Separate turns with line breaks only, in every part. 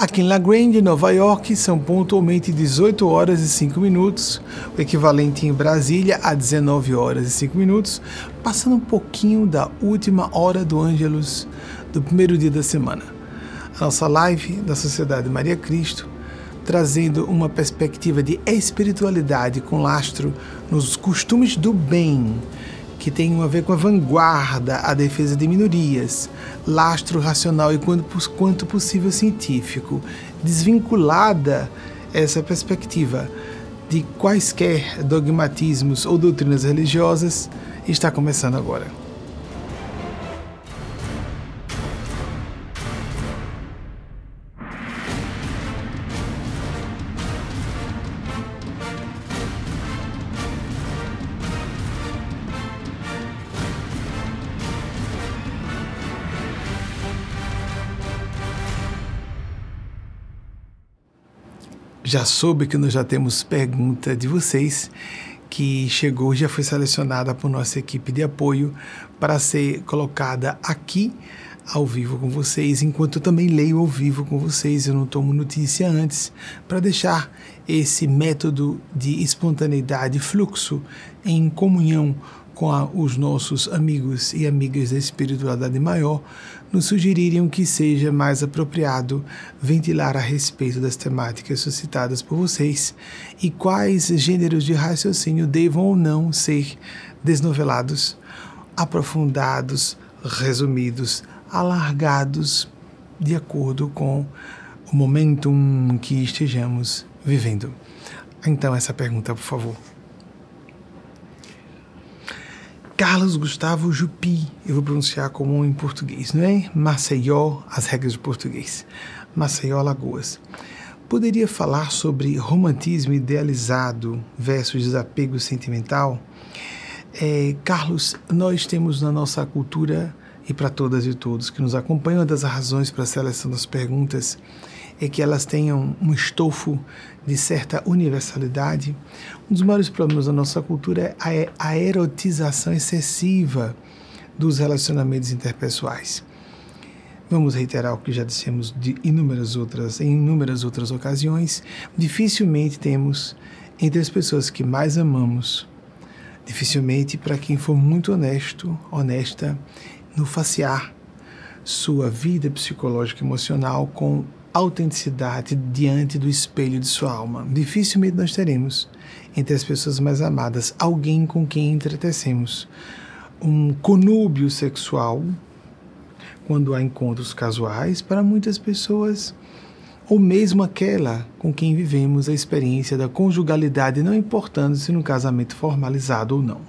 Aqui em La Grande, Nova York, são pontualmente 18 horas e 5 minutos, o equivalente em Brasília a 19 horas e 5 minutos, passando um pouquinho da última hora do Ângelus do primeiro dia da semana. A nossa live da Sociedade Maria Cristo, trazendo uma perspectiva de espiritualidade com lastro nos costumes do bem que tem a ver com a vanguarda, a defesa de minorias, lastro racional e quanto, quanto possível científico, desvinculada essa perspectiva de quaisquer dogmatismos ou doutrinas religiosas, está começando agora. Já soube que nós já temos pergunta de vocês que chegou, já foi selecionada por nossa equipe de apoio para ser colocada aqui ao vivo com vocês, enquanto eu também leio ao vivo com vocês, eu não tomo notícia antes, para deixar esse método de espontaneidade, fluxo em comunhão com a, os nossos amigos e amigas da espiritualidade maior, nos sugeririam que seja mais apropriado ventilar a respeito das temáticas suscitadas por vocês e quais gêneros de raciocínio devam ou não ser desnovelados, aprofundados, resumidos, alargados, de acordo com o momentum que estejamos vivendo. Então, essa pergunta, por favor. Carlos Gustavo Jupi, eu vou pronunciar como em português, não é? Maceió, as regras de português. Maceió, Lagoas. Poderia falar sobre romantismo idealizado versus desapego sentimental? É, Carlos, nós temos na nossa cultura, e para todas e todos que nos acompanham, uma das razões para a seleção das perguntas é que elas tenham um estofo de certa universalidade. Um dos maiores problemas da nossa cultura é a erotização excessiva dos relacionamentos interpessoais. Vamos reiterar o que já dissemos de inúmeras outras, em inúmeras outras ocasiões. Dificilmente temos entre as pessoas que mais amamos, dificilmente para quem for muito honesto, honesta, no facear sua vida psicológica e emocional com autenticidade diante do espelho de sua alma. Dificilmente nós teremos entre as pessoas mais amadas alguém com quem entretecemos um conúbio sexual quando há encontros casuais para muitas pessoas ou mesmo aquela com quem vivemos a experiência da conjugalidade, não importando se no casamento formalizado ou não.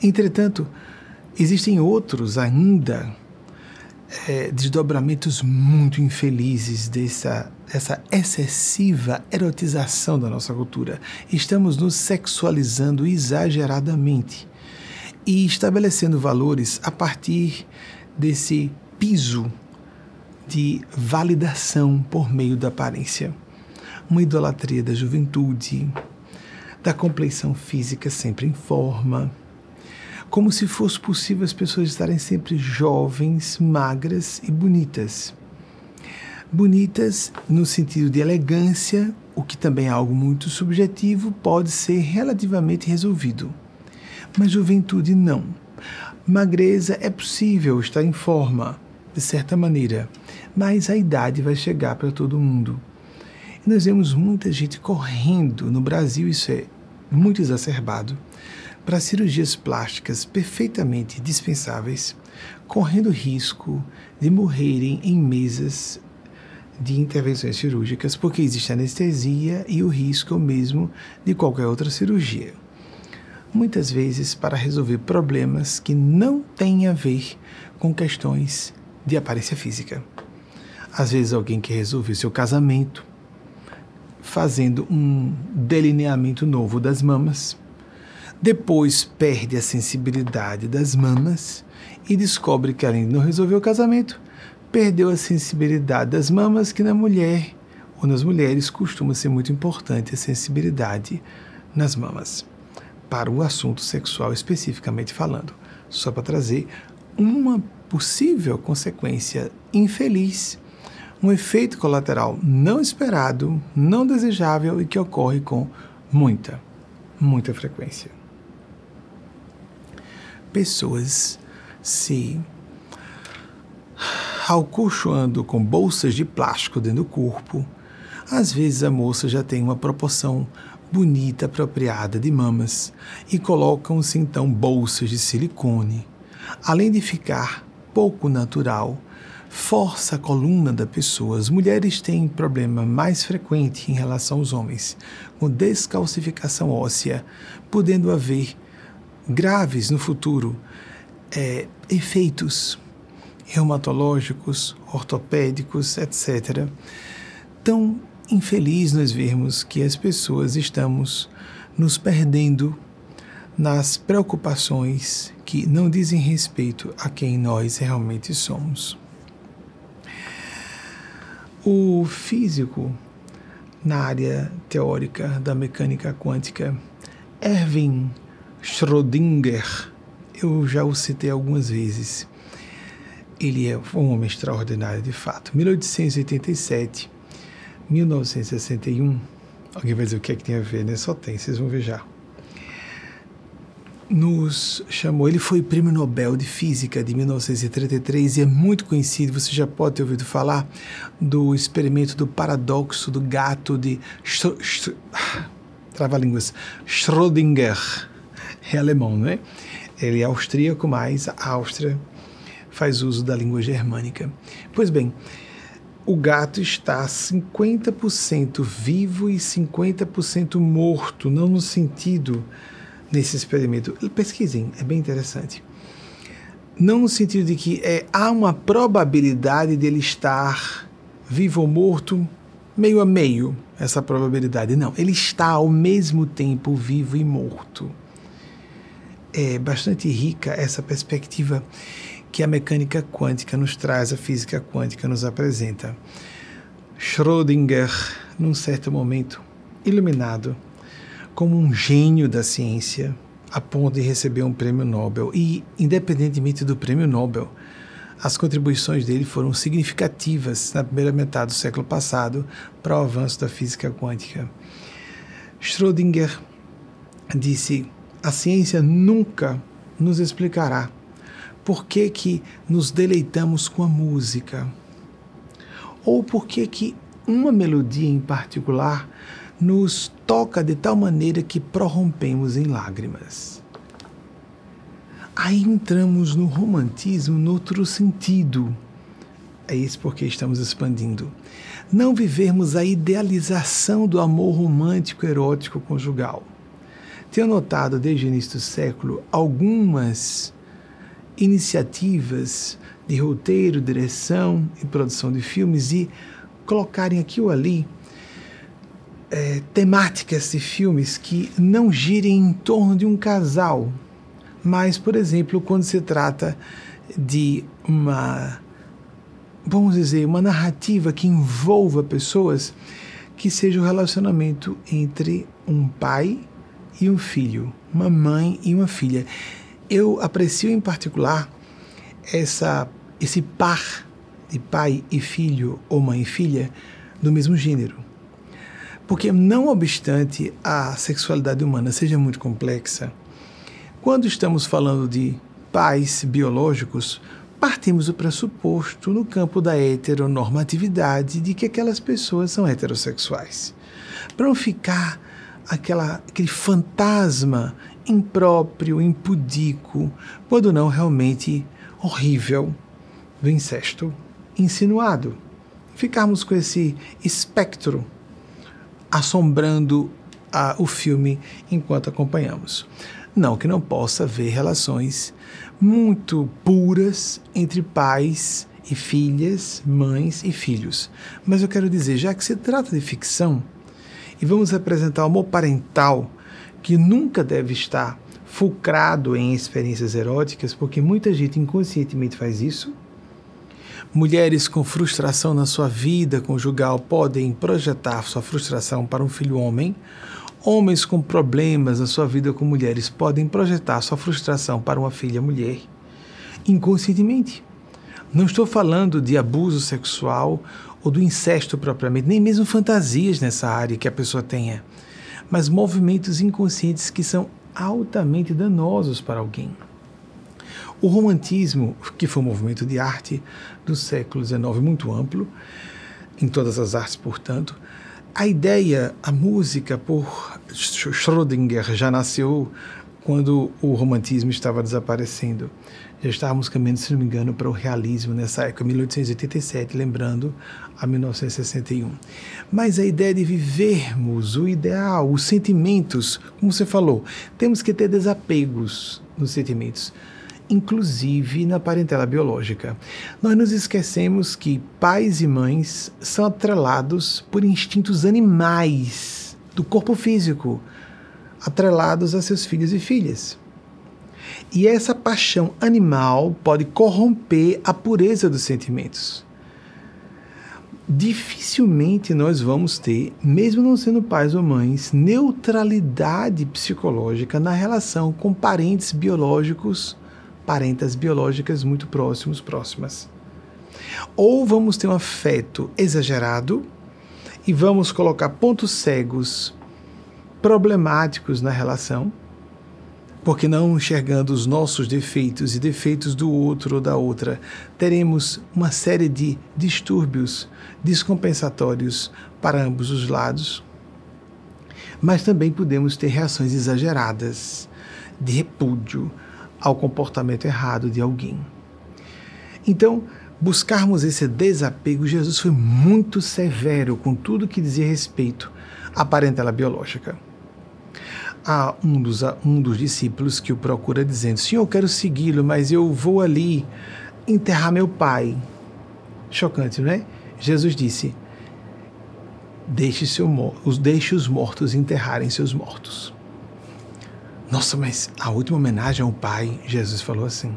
Entretanto, existem outros ainda é, desdobramentos muito infelizes dessa, dessa excessiva erotização da nossa cultura. Estamos nos sexualizando exageradamente e estabelecendo valores a partir desse piso de validação por meio da aparência. Uma idolatria da juventude, da compleição física sempre em forma como se fosse possível as pessoas estarem sempre jovens, magras e bonitas. Bonitas no sentido de elegância, o que também é algo muito subjetivo, pode ser relativamente resolvido. Mas juventude não. Magreza é possível estar em forma, de certa maneira, mas a idade vai chegar para todo mundo. E nós vemos muita gente correndo, no Brasil isso é muito exacerbado, para cirurgias plásticas perfeitamente dispensáveis, correndo risco de morrerem em mesas de intervenções cirúrgicas, porque existe anestesia e o risco é o mesmo de qualquer outra cirurgia. Muitas vezes para resolver problemas que não têm a ver com questões de aparência física. Às vezes alguém quer resolver seu casamento fazendo um delineamento novo das mamas, depois perde a sensibilidade das mamas e descobre que, além de não resolver o casamento, perdeu a sensibilidade das mamas, que na mulher ou nas mulheres costuma ser muito importante a sensibilidade nas mamas. Para o assunto sexual especificamente falando, só para trazer uma possível consequência infeliz, um efeito colateral não esperado, não desejável e que ocorre com muita, muita frequência. Pessoas se alcochoando com bolsas de plástico dentro do corpo. Às vezes a moça já tem uma proporção bonita, apropriada de mamas e colocam-se então bolsas de silicone. Além de ficar pouco natural, força a coluna da pessoa. As mulheres têm problema mais frequente em relação aos homens, com descalcificação óssea, podendo haver graves no futuro é, efeitos reumatológicos, ortopédicos, etc. Tão infeliz nós vermos que as pessoas estamos nos perdendo nas preocupações que não dizem respeito a quem nós realmente somos. O físico, na área teórica da mecânica quântica, Erwin Schrödinger, eu já o citei algumas vezes. Ele é um homem extraordinário de fato. 1887, 1961. Alguém vai dizer o que é que tem a ver, né? Só tem, vocês vão ver já nos chamou. Ele foi prêmio Nobel de Física de 1933 e é muito conhecido. Você já pode ter ouvido falar do experimento do paradoxo do gato de trava-línguas Schrödinger. É alemão, não é? Ele é austríaco, mas a Áustria faz uso da língua germânica. Pois bem, o gato está 50% vivo e 50% morto, não no sentido nesse experimento. Pesquisem, é bem interessante. Não no sentido de que é, há uma probabilidade dele estar vivo ou morto, meio a meio, essa probabilidade. Não, ele está ao mesmo tempo vivo e morto. É bastante rica essa perspectiva que a mecânica quântica nos traz, a física quântica nos apresenta. Schrödinger, num certo momento, iluminado, como um gênio da ciência, a ponto de receber um prêmio Nobel. E, independentemente do prêmio Nobel, as contribuições dele foram significativas na primeira metade do século passado para o avanço da física quântica. Schrödinger disse: a ciência nunca nos explicará por que, que nos deleitamos com a música, ou por que, que uma melodia em particular nos toca de tal maneira que prorrompemos em lágrimas. Aí entramos no romantismo no outro sentido. É isso porque estamos expandindo. Não vivermos a idealização do amor romântico erótico conjugal. Tenho notado desde o início do século algumas iniciativas de roteiro, direção e produção de filmes e colocarem aqui ou ali é, temáticas de filmes que não girem em torno de um casal, mas, por exemplo, quando se trata de uma, vamos dizer, uma narrativa que envolva pessoas, que seja o relacionamento entre um pai e um filho, uma mãe e uma filha. Eu aprecio em particular essa, esse par de pai e filho ou mãe e filha do mesmo gênero porque, não obstante a sexualidade humana seja muito complexa, quando estamos falando de pais biológicos, partimos do pressuposto no campo da heteronormatividade de que aquelas pessoas são heterossexuais. Para não ficar aquela, aquele fantasma impróprio, impudico, quando não realmente horrível do incesto insinuado. Ficarmos com esse espectro assombrando a, o filme enquanto acompanhamos. Não que não possa haver relações muito puras entre pais e filhas, mães e filhos. Mas eu quero dizer, já que se trata de ficção, e vamos apresentar o amor parental, que nunca deve estar fulcrado em experiências eróticas, porque muita gente inconscientemente faz isso, Mulheres com frustração na sua vida conjugal podem projetar sua frustração para um filho homem. Homens com problemas na sua vida com mulheres podem projetar sua frustração para uma filha mulher inconscientemente. Não estou falando de abuso sexual ou do incesto propriamente, nem mesmo fantasias nessa área que a pessoa tenha, mas movimentos inconscientes que são altamente danosos para alguém. O romantismo, que foi um movimento de arte do século XIX muito amplo, em todas as artes, portanto, a ideia, a música por Schrödinger já nasceu quando o romantismo estava desaparecendo. Já estávamos caminhando, se não me engano, para o realismo nessa época, 1887, lembrando a 1961. Mas a ideia de vivermos o ideal, os sentimentos, como você falou, temos que ter desapegos nos sentimentos, inclusive na parentela biológica. Nós nos esquecemos que pais e mães são atrelados por instintos animais do corpo físico atrelados a seus filhos e filhas. E essa paixão animal pode corromper a pureza dos sentimentos. Dificilmente nós vamos ter, mesmo não sendo pais ou mães, neutralidade psicológica na relação com parentes biológicos, parentas biológicas muito próximos, próximas. Ou vamos ter um afeto exagerado e vamos colocar pontos cegos problemáticos na relação, porque não enxergando os nossos defeitos e defeitos do outro ou da outra, teremos uma série de distúrbios descompensatórios para ambos os lados. Mas também podemos ter reações exageradas de repúdio ao comportamento errado de alguém. Então, buscarmos esse desapego, Jesus foi muito severo com tudo que dizia respeito à parentela biológica há um dos, um dos discípulos que o procura dizendo: Senhor, eu quero segui-lo, mas eu vou ali enterrar meu pai. Chocante, não é? Jesus disse: Deixe, seu, os, deixe os mortos enterrarem seus mortos. Nossa, mas a última homenagem ao pai, Jesus falou assim: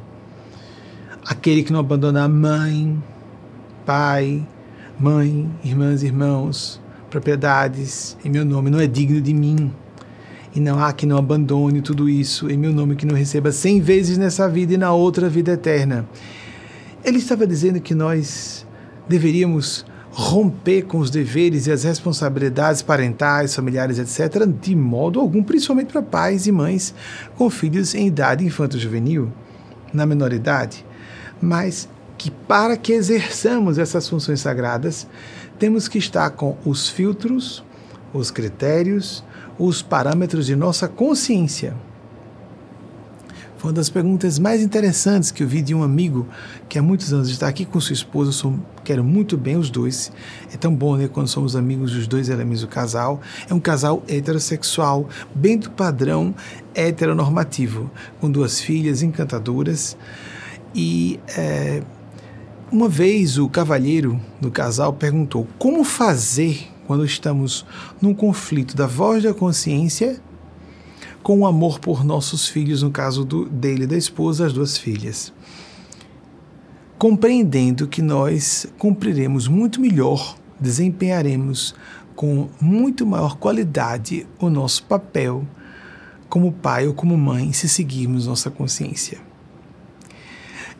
Aquele que não abandona a mãe, pai, mãe, irmãs, irmãos, propriedades em meu nome, não é digno de mim e não há que não abandone tudo isso em meu nome, que não receba cem vezes nessa vida e na outra vida eterna. Ele estava dizendo que nós deveríamos romper com os deveres e as responsabilidades parentais, familiares, etc., de modo algum, principalmente para pais e mães com filhos em idade infanto-juvenil, na menor idade, mas que para que exerçamos essas funções sagradas, temos que estar com os filtros, os critérios, os parâmetros de nossa consciência? Foi uma das perguntas mais interessantes que eu vi de um amigo que há muitos anos está aqui com sua esposa. Eu sou, quero muito bem os dois. É tão bom, né? Quando somos amigos dos dois elementos do casal. É um casal heterossexual, bem do padrão heteronormativo, com duas filhas encantadoras. E é, uma vez o cavalheiro do casal perguntou como fazer quando estamos num conflito da voz da consciência com o amor por nossos filhos, no caso do, dele e da esposa, as duas filhas. Compreendendo que nós cumpriremos muito melhor, desempenharemos com muito maior qualidade o nosso papel como pai ou como mãe se seguirmos nossa consciência.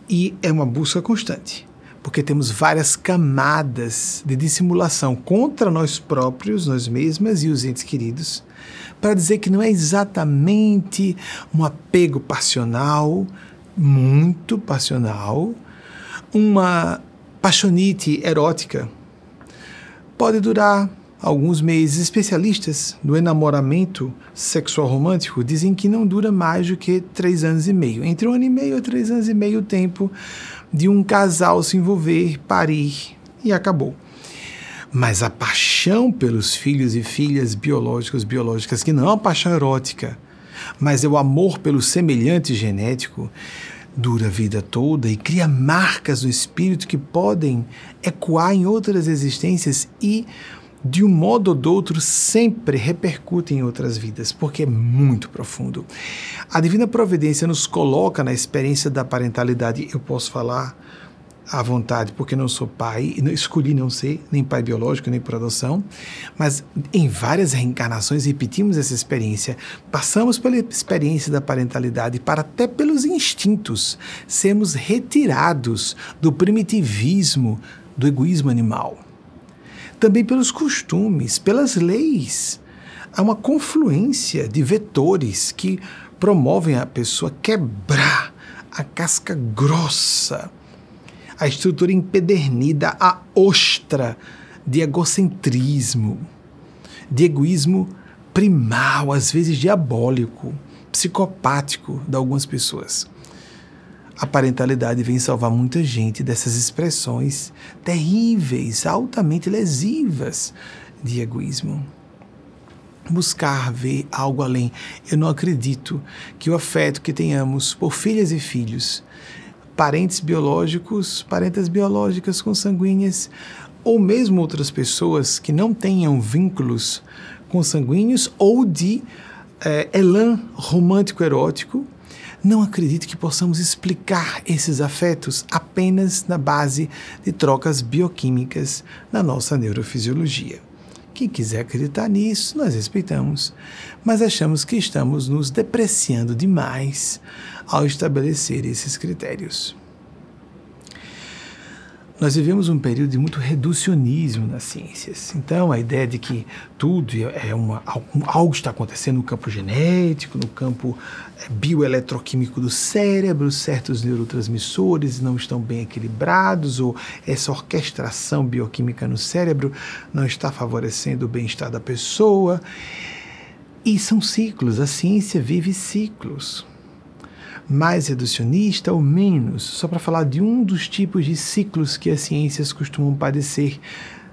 E é uma busca constante porque temos várias camadas de dissimulação contra nós próprios, nós mesmas e os entes queridos, para dizer que não é exatamente um apego passional, muito passional, uma paixonite erótica. Pode durar alguns meses. Especialistas do enamoramento sexual romântico dizem que não dura mais do que três anos e meio. Entre um ano e meio a três anos e meio, o tempo de um casal se envolver, parir e acabou. Mas a paixão pelos filhos e filhas biológicos, biológicas, que não é uma paixão erótica, mas é o amor pelo semelhante genético, dura a vida toda e cria marcas no espírito que podem ecoar em outras existências e, de um modo ou de outro, sempre repercutem em outras vidas, porque é muito profundo. A divina providência nos coloca na experiência da parentalidade, eu posso falar à vontade, porque não sou pai, escolhi não ser nem pai biológico, nem por adoção, mas em várias reencarnações repetimos essa experiência, passamos pela experiência da parentalidade para até pelos instintos sermos retirados do primitivismo, do egoísmo animal. Também pelos costumes, pelas leis. Há uma confluência de vetores que promovem a pessoa quebrar a casca grossa a estrutura empedernida, a ostra de egocentrismo, de egoísmo primal, às vezes diabólico, psicopático de algumas pessoas. A parentalidade vem salvar muita gente dessas expressões terríveis, altamente lesivas de egoísmo. Buscar ver algo além. Eu não acredito que o afeto que tenhamos por filhas e filhos parentes biológicos, parentas biológicas consanguíneas, ou mesmo outras pessoas que não tenham vínculos consanguíneos ou de é, elan romântico erótico, não acredito que possamos explicar esses afetos apenas na base de trocas bioquímicas na nossa neurofisiologia. Quem quiser acreditar nisso, nós respeitamos, mas achamos que estamos nos depreciando demais ao estabelecer esses critérios. Nós vivemos um período de muito reducionismo nas ciências. Então, a ideia de que tudo é uma, algo está acontecendo no campo genético, no campo é, bioeletroquímico do cérebro, certos neurotransmissores não estão bem equilibrados, ou essa orquestração bioquímica no cérebro não está favorecendo o bem-estar da pessoa. E são ciclos, a ciência vive ciclos mais reducionista ou menos, só para falar de um dos tipos de ciclos que as ciências costumam padecer.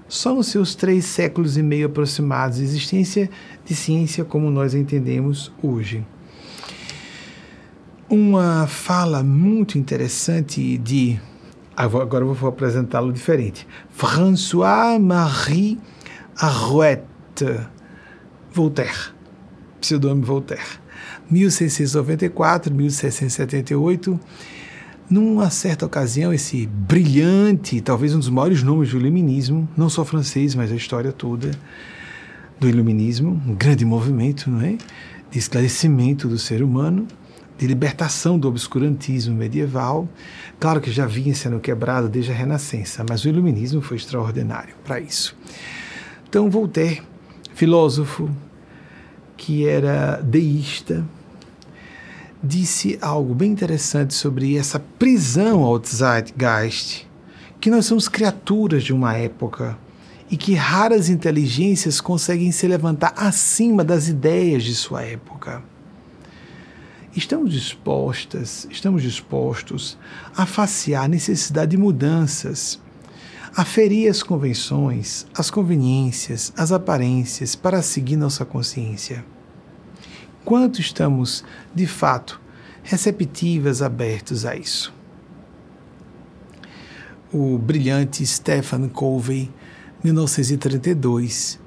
Só nos seus três séculos e meio aproximados de existência de ciência como nós entendemos hoje. Uma fala muito interessante de. Agora eu vou apresentá-lo diferente. François-Marie Arouet, Voltaire, pseudônimo Voltaire 1694, 1678. Numa certa ocasião, esse brilhante, talvez um dos maiores nomes do iluminismo, não só francês, mas a história toda do iluminismo, um grande movimento, não é? De esclarecimento do ser humano, de libertação do obscurantismo medieval. Claro que já vinha sendo quebrado desde a Renascença, mas o iluminismo foi extraordinário para isso. Então, Voltaire, filósofo, que era deísta, disse algo bem interessante sobre essa prisão ao Zeitgeist, que nós somos criaturas de uma época e que raras inteligências conseguem se levantar acima das ideias de sua época. Estamos dispostas, estamos dispostos a facear a necessidade de mudanças, a ferir as convenções, as conveniências, as aparências para seguir nossa consciência quanto estamos, de fato, receptivas, abertos a isso. O brilhante Stephen Covey, 1932,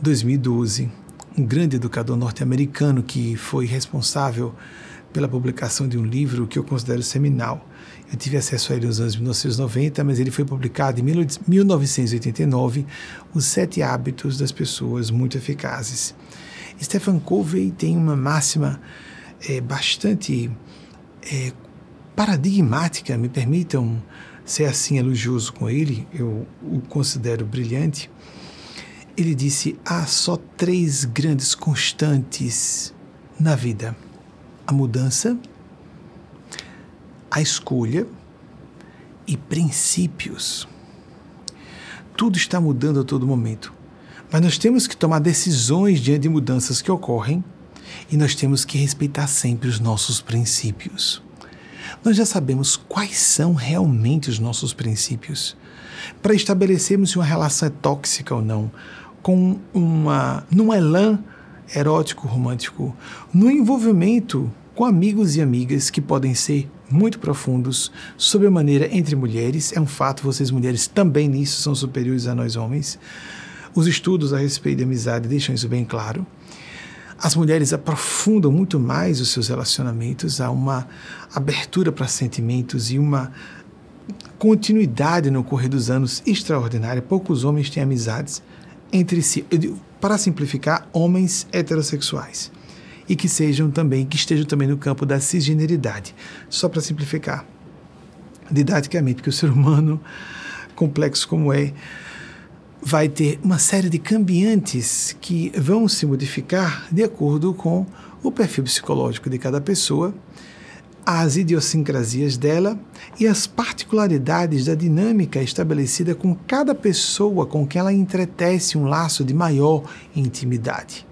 2012, um grande educador norte-americano que foi responsável pela publicação de um livro que eu considero seminal. Eu tive acesso a ele nos anos 1990, mas ele foi publicado em 1989, Os Sete Hábitos das Pessoas Muito Eficazes. Stephen Covey tem uma máxima é, bastante é, paradigmática, me permitam ser assim elogioso com ele, eu o considero brilhante. Ele disse: há só três grandes constantes na vida: a mudança, a escolha e princípios. Tudo está mudando a todo momento. Mas nós temos que tomar decisões diante de mudanças que ocorrem e nós temos que respeitar sempre os nossos princípios. Nós já sabemos quais são realmente os nossos princípios para estabelecermos se uma relação é tóxica ou não, com uma num elan erótico romântico, no envolvimento com amigos e amigas que podem ser muito profundos sobre a maneira entre mulheres, é um fato, vocês mulheres também nisso são superiores a nós homens os estudos a respeito de amizade deixam isso bem claro. As mulheres aprofundam muito mais os seus relacionamentos, há uma abertura para sentimentos e uma continuidade no correr dos anos extraordinária. Poucos homens têm amizades entre si. Para simplificar, homens heterossexuais e que sejam também, que estejam também no campo da cisgeneridade. Só para simplificar didaticamente, porque o ser humano, complexo como é, vai ter uma série de cambiantes que vão se modificar de acordo com o perfil psicológico de cada pessoa, as idiosincrasias dela e as particularidades da dinâmica estabelecida com cada pessoa com quem ela entretece um laço de maior intimidade.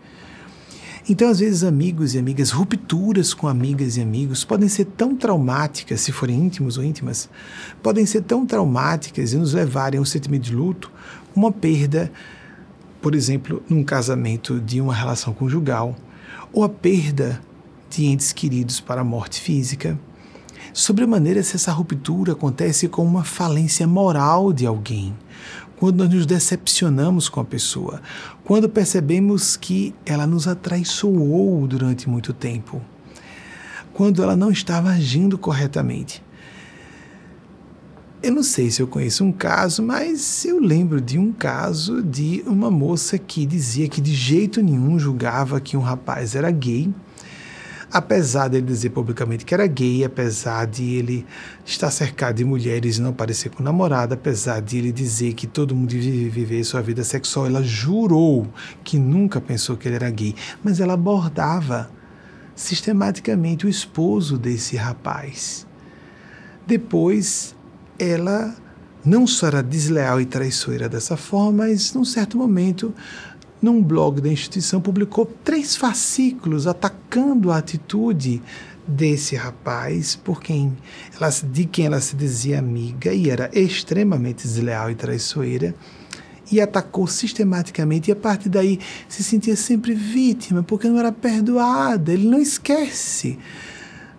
Então, às vezes, amigos e amigas, rupturas com amigas e amigos podem ser tão traumáticas, se forem íntimos ou íntimas, podem ser tão traumáticas e nos levarem a um sentimento de luto, uma perda, por exemplo, num casamento de uma relação conjugal, ou a perda de entes queridos para a morte física. Sobremaneira, se essa ruptura acontece com uma falência moral de alguém, quando nós nos decepcionamos com a pessoa, quando percebemos que ela nos atraiçoou durante muito tempo, quando ela não estava agindo corretamente. Eu não sei se eu conheço um caso, mas eu lembro de um caso de uma moça que dizia que de jeito nenhum julgava que um rapaz era gay apesar dele dizer publicamente que era gay, apesar de ele estar cercado de mulheres e não parecer com namorada, apesar de ele dizer que todo mundo vive viver sua vida sexual, ela jurou que nunca pensou que ele era gay, mas ela abordava sistematicamente o esposo desse rapaz. Depois, ela não só era desleal e traiçoeira dessa forma, mas num certo momento num blog da instituição, publicou três fascículos atacando a atitude desse rapaz, por quem ela, de quem ela se dizia amiga e era extremamente desleal e traiçoeira, e atacou sistematicamente, e a partir daí se sentia sempre vítima, porque não era perdoada, ele não esquece.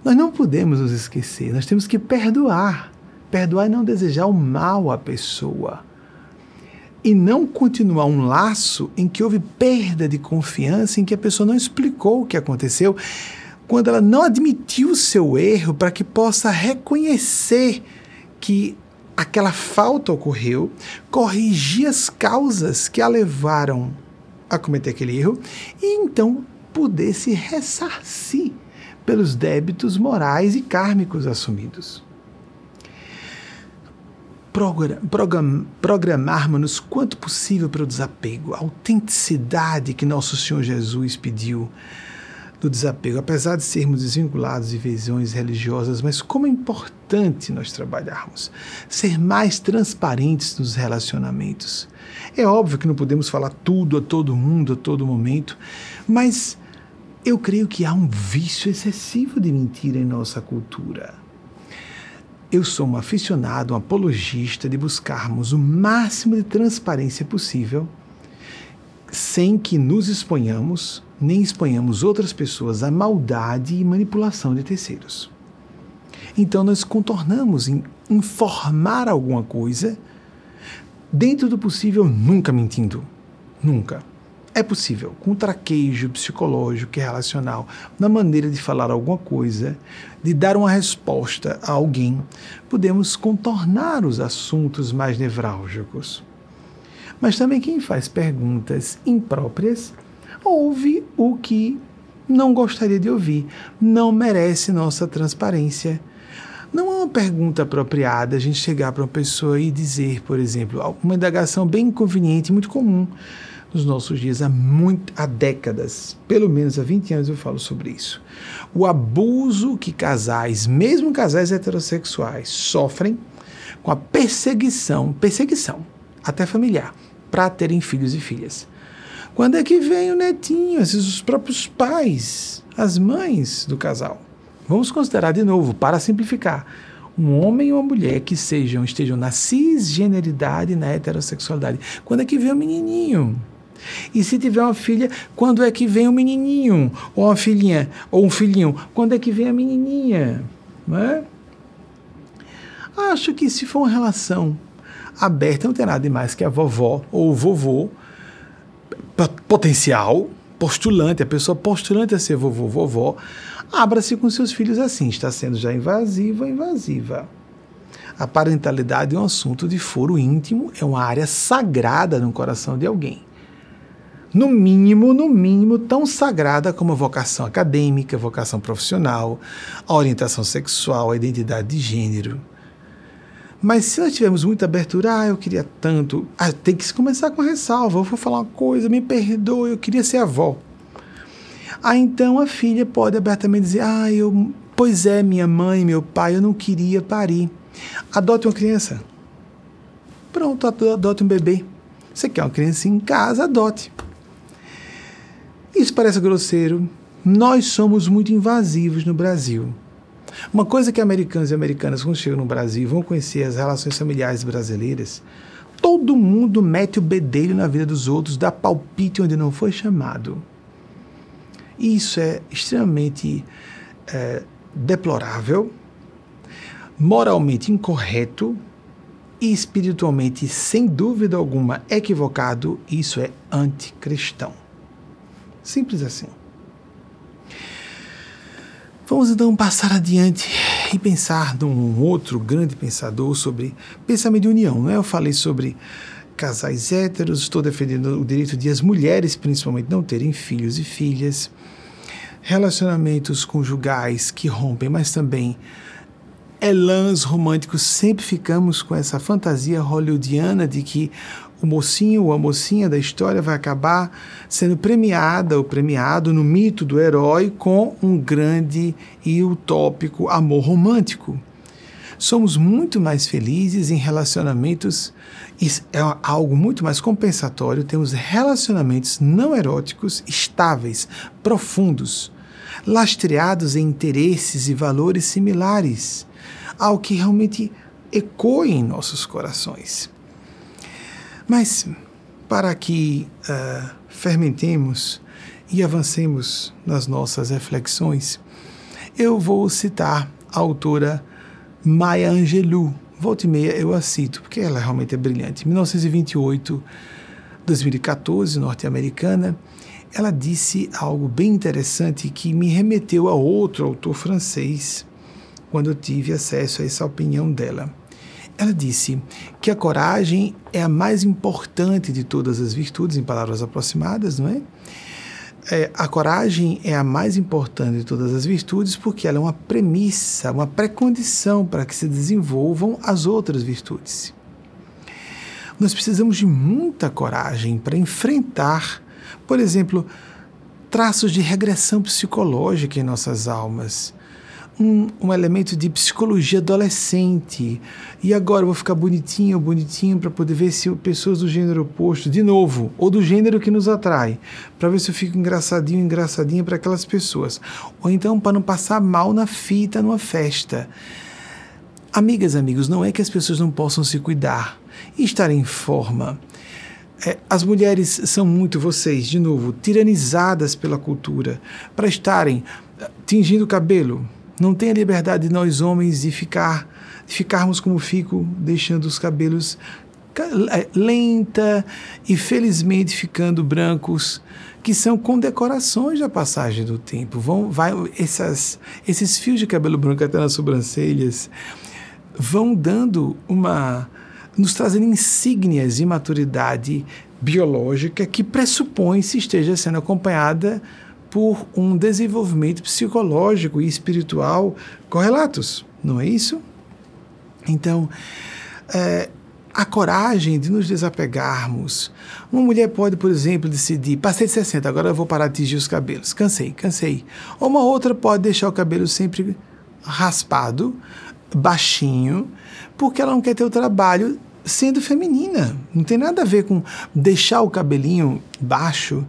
Nós não podemos nos esquecer, nós temos que perdoar. Perdoar e não desejar o mal à pessoa. E não continuar um laço em que houve perda de confiança, em que a pessoa não explicou o que aconteceu, quando ela não admitiu o seu erro para que possa reconhecer que aquela falta ocorreu, corrigir as causas que a levaram a cometer aquele erro e então poder se ressarcir pelos débitos morais e kármicos assumidos programarmos-nos quanto possível para o desapego, a autenticidade que nosso Senhor Jesus pediu do desapego, apesar de sermos desvinculados de visões religiosas, mas como é importante nós trabalharmos, ser mais transparentes nos relacionamentos. É óbvio que não podemos falar tudo a todo mundo, a todo momento, mas eu creio que há um vício excessivo de mentira em nossa cultura eu sou um aficionado, um apologista de buscarmos o máximo de transparência possível, sem que nos exponhamos, nem exponhamos outras pessoas à maldade e manipulação de terceiros. Então nós contornamos em informar alguma coisa, dentro do possível, nunca mentindo. Nunca. É possível, com traquejo psicológico e relacional, na maneira de falar alguma coisa, de dar uma resposta a alguém, podemos contornar os assuntos mais nevrálgicos. Mas também quem faz perguntas impróprias ouve o que não gostaria de ouvir, não merece nossa transparência. Não é uma pergunta apropriada a gente chegar para uma pessoa e dizer, por exemplo, uma indagação bem inconveniente, muito comum nos nossos dias há, muito, há décadas, pelo menos há 20 anos eu falo sobre isso. O abuso que casais, mesmo casais heterossexuais, sofrem com a perseguição, perseguição, até familiar, para terem filhos e filhas. Quando é que vem o netinho, esses os próprios pais, as mães do casal? Vamos considerar de novo, para simplificar, um homem e uma mulher que sejam estejam na cisgeneridade e na heterossexualidade. Quando é que vem o menininho? E se tiver uma filha, quando é que vem o menininho? Ou uma filhinha, ou um filhinho, quando é que vem a menininha? Não é? Acho que se for uma relação aberta, não tem nada demais que a vovó ou o vovô potencial, postulante, a pessoa postulante a ser vovô, vovó, abra-se com seus filhos assim, está sendo já invasiva, invasiva. A parentalidade é um assunto de foro íntimo, é uma área sagrada no coração de alguém. No mínimo, no mínimo, tão sagrada como a vocação acadêmica, a vocação profissional, a orientação sexual, a identidade de gênero. Mas se nós tivermos muita abertura, ah, eu queria tanto, ah, tem que começar com a ressalva, eu vou falar uma coisa, me perdoe, eu queria ser avó. Aí então a filha pode abertamente dizer, ah, eu, pois é, minha mãe, meu pai, eu não queria parir. Adote uma criança. Pronto, adote um bebê. Você quer uma criança em casa, adote. Isso parece grosseiro. Nós somos muito invasivos no Brasil. Uma coisa que americanos e americanas, quando chegam no Brasil, vão conhecer as relações familiares brasileiras, todo mundo mete o bedelho na vida dos outros, dá palpite onde não foi chamado. Isso é extremamente é, deplorável, moralmente incorreto e espiritualmente, sem dúvida alguma, equivocado. Isso é anticristão. Simples assim. Vamos então passar adiante e pensar num outro grande pensador sobre pensamento de união. Né? Eu falei sobre casais héteros, estou defendendo o direito de as mulheres, principalmente, não terem filhos e filhas, relacionamentos conjugais que rompem, mas também elãs românticos. Sempre ficamos com essa fantasia hollywoodiana de que o mocinho ou a mocinha da história vai acabar sendo premiada ou premiado no mito do herói com um grande e utópico amor romântico. Somos muito mais felizes em relacionamentos, é algo muito mais compensatório, temos relacionamentos não eróticos estáveis, profundos, lastreados em interesses e valores similares, ao que realmente ecoe em nossos corações. Mas, para que uh, fermentemos e avancemos nas nossas reflexões, eu vou citar a autora Maya Angelou. Volta e meia eu a cito, porque ela realmente é brilhante. 1928, 2014, norte-americana, ela disse algo bem interessante que me remeteu a outro autor francês quando eu tive acesso a essa opinião dela. Ela disse que a coragem é a mais importante de todas as virtudes, em palavras aproximadas, não é? é? a coragem é a mais importante de todas as virtudes porque ela é uma premissa, uma pré-condição para que se desenvolvam as outras virtudes. Nós precisamos de muita coragem para enfrentar, por exemplo, traços de regressão psicológica em nossas almas um, um elemento de psicologia adolescente. E agora eu vou ficar bonitinho, bonitinho, para poder ver se pessoas do gênero oposto, de novo, ou do gênero que nos atrai, para ver se eu fico engraçadinho, engraçadinha para aquelas pessoas. Ou então para não passar mal na fita, numa festa. Amigas, amigos, não é que as pessoas não possam se cuidar e estar em forma. É, as mulheres são muito, vocês, de novo, tiranizadas pela cultura para estarem eh, tingindo o cabelo, não tem a liberdade de nós homens de ficar, de ficarmos como fico, deixando os cabelos é, lenta e felizmente ficando brancos, que são condecorações da passagem do tempo. Vão, vai, essas, esses fios de cabelo branco até nas sobrancelhas vão dando uma, nos trazendo insígnias de maturidade biológica que pressupõe se esteja sendo acompanhada por um desenvolvimento psicológico e espiritual correlatos, não é isso? Então, é, a coragem de nos desapegarmos. Uma mulher pode, por exemplo, decidir: passei de 60, agora eu vou parar de tingir os cabelos. Cansei, cansei. Ou uma outra pode deixar o cabelo sempre raspado, baixinho, porque ela não quer ter o trabalho sendo feminina. Não tem nada a ver com deixar o cabelinho baixo.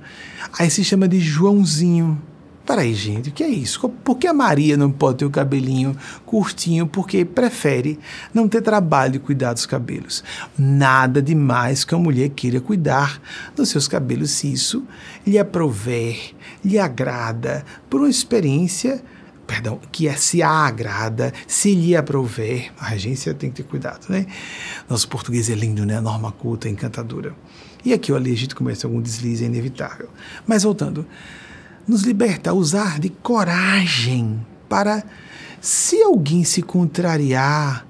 Aí se chama de Joãozinho. Peraí, gente, o que é isso? Por que a Maria não pode ter o cabelinho curtinho? Porque prefere não ter trabalho de cuidar dos cabelos. Nada demais que a mulher queira cuidar dos seus cabelos se isso lhe aprover, lhe agrada, por uma experiência perdão, que é, se a agrada, se lhe aprover. A regência tem que ter cuidado, né? Nosso português é lindo, né? Norma culta, encantadora. E aqui o alegito começa algum deslize, é inevitável. Mas voltando, nos liberta a usar de coragem para, se alguém se contrariar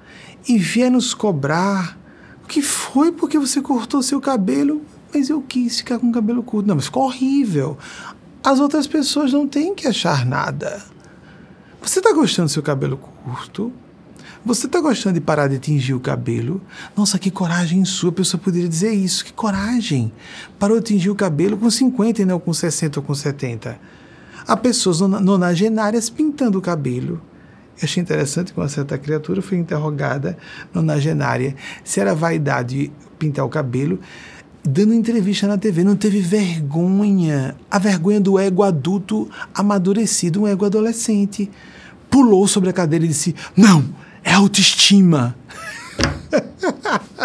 e vier nos cobrar. O que foi porque você cortou seu cabelo? Mas eu quis ficar com o cabelo curto. Não, mas ficou horrível. As outras pessoas não têm que achar nada. Você está gostando do seu cabelo curto? Você está gostando de parar de tingir o cabelo? Nossa, que coragem sua. A pessoa poderia dizer isso. Que coragem. Parou de tingir o cabelo com 50 e não com 60 ou com 70. Há pessoas nonagenárias pintando o cabelo. Eu achei interessante que uma certa criatura foi interrogada nonagenária se era vaidade pintar o cabelo, dando entrevista na TV. Não teve vergonha. A vergonha do ego adulto amadurecido, um ego adolescente. Pulou sobre a cadeira e disse: Não! é autoestima.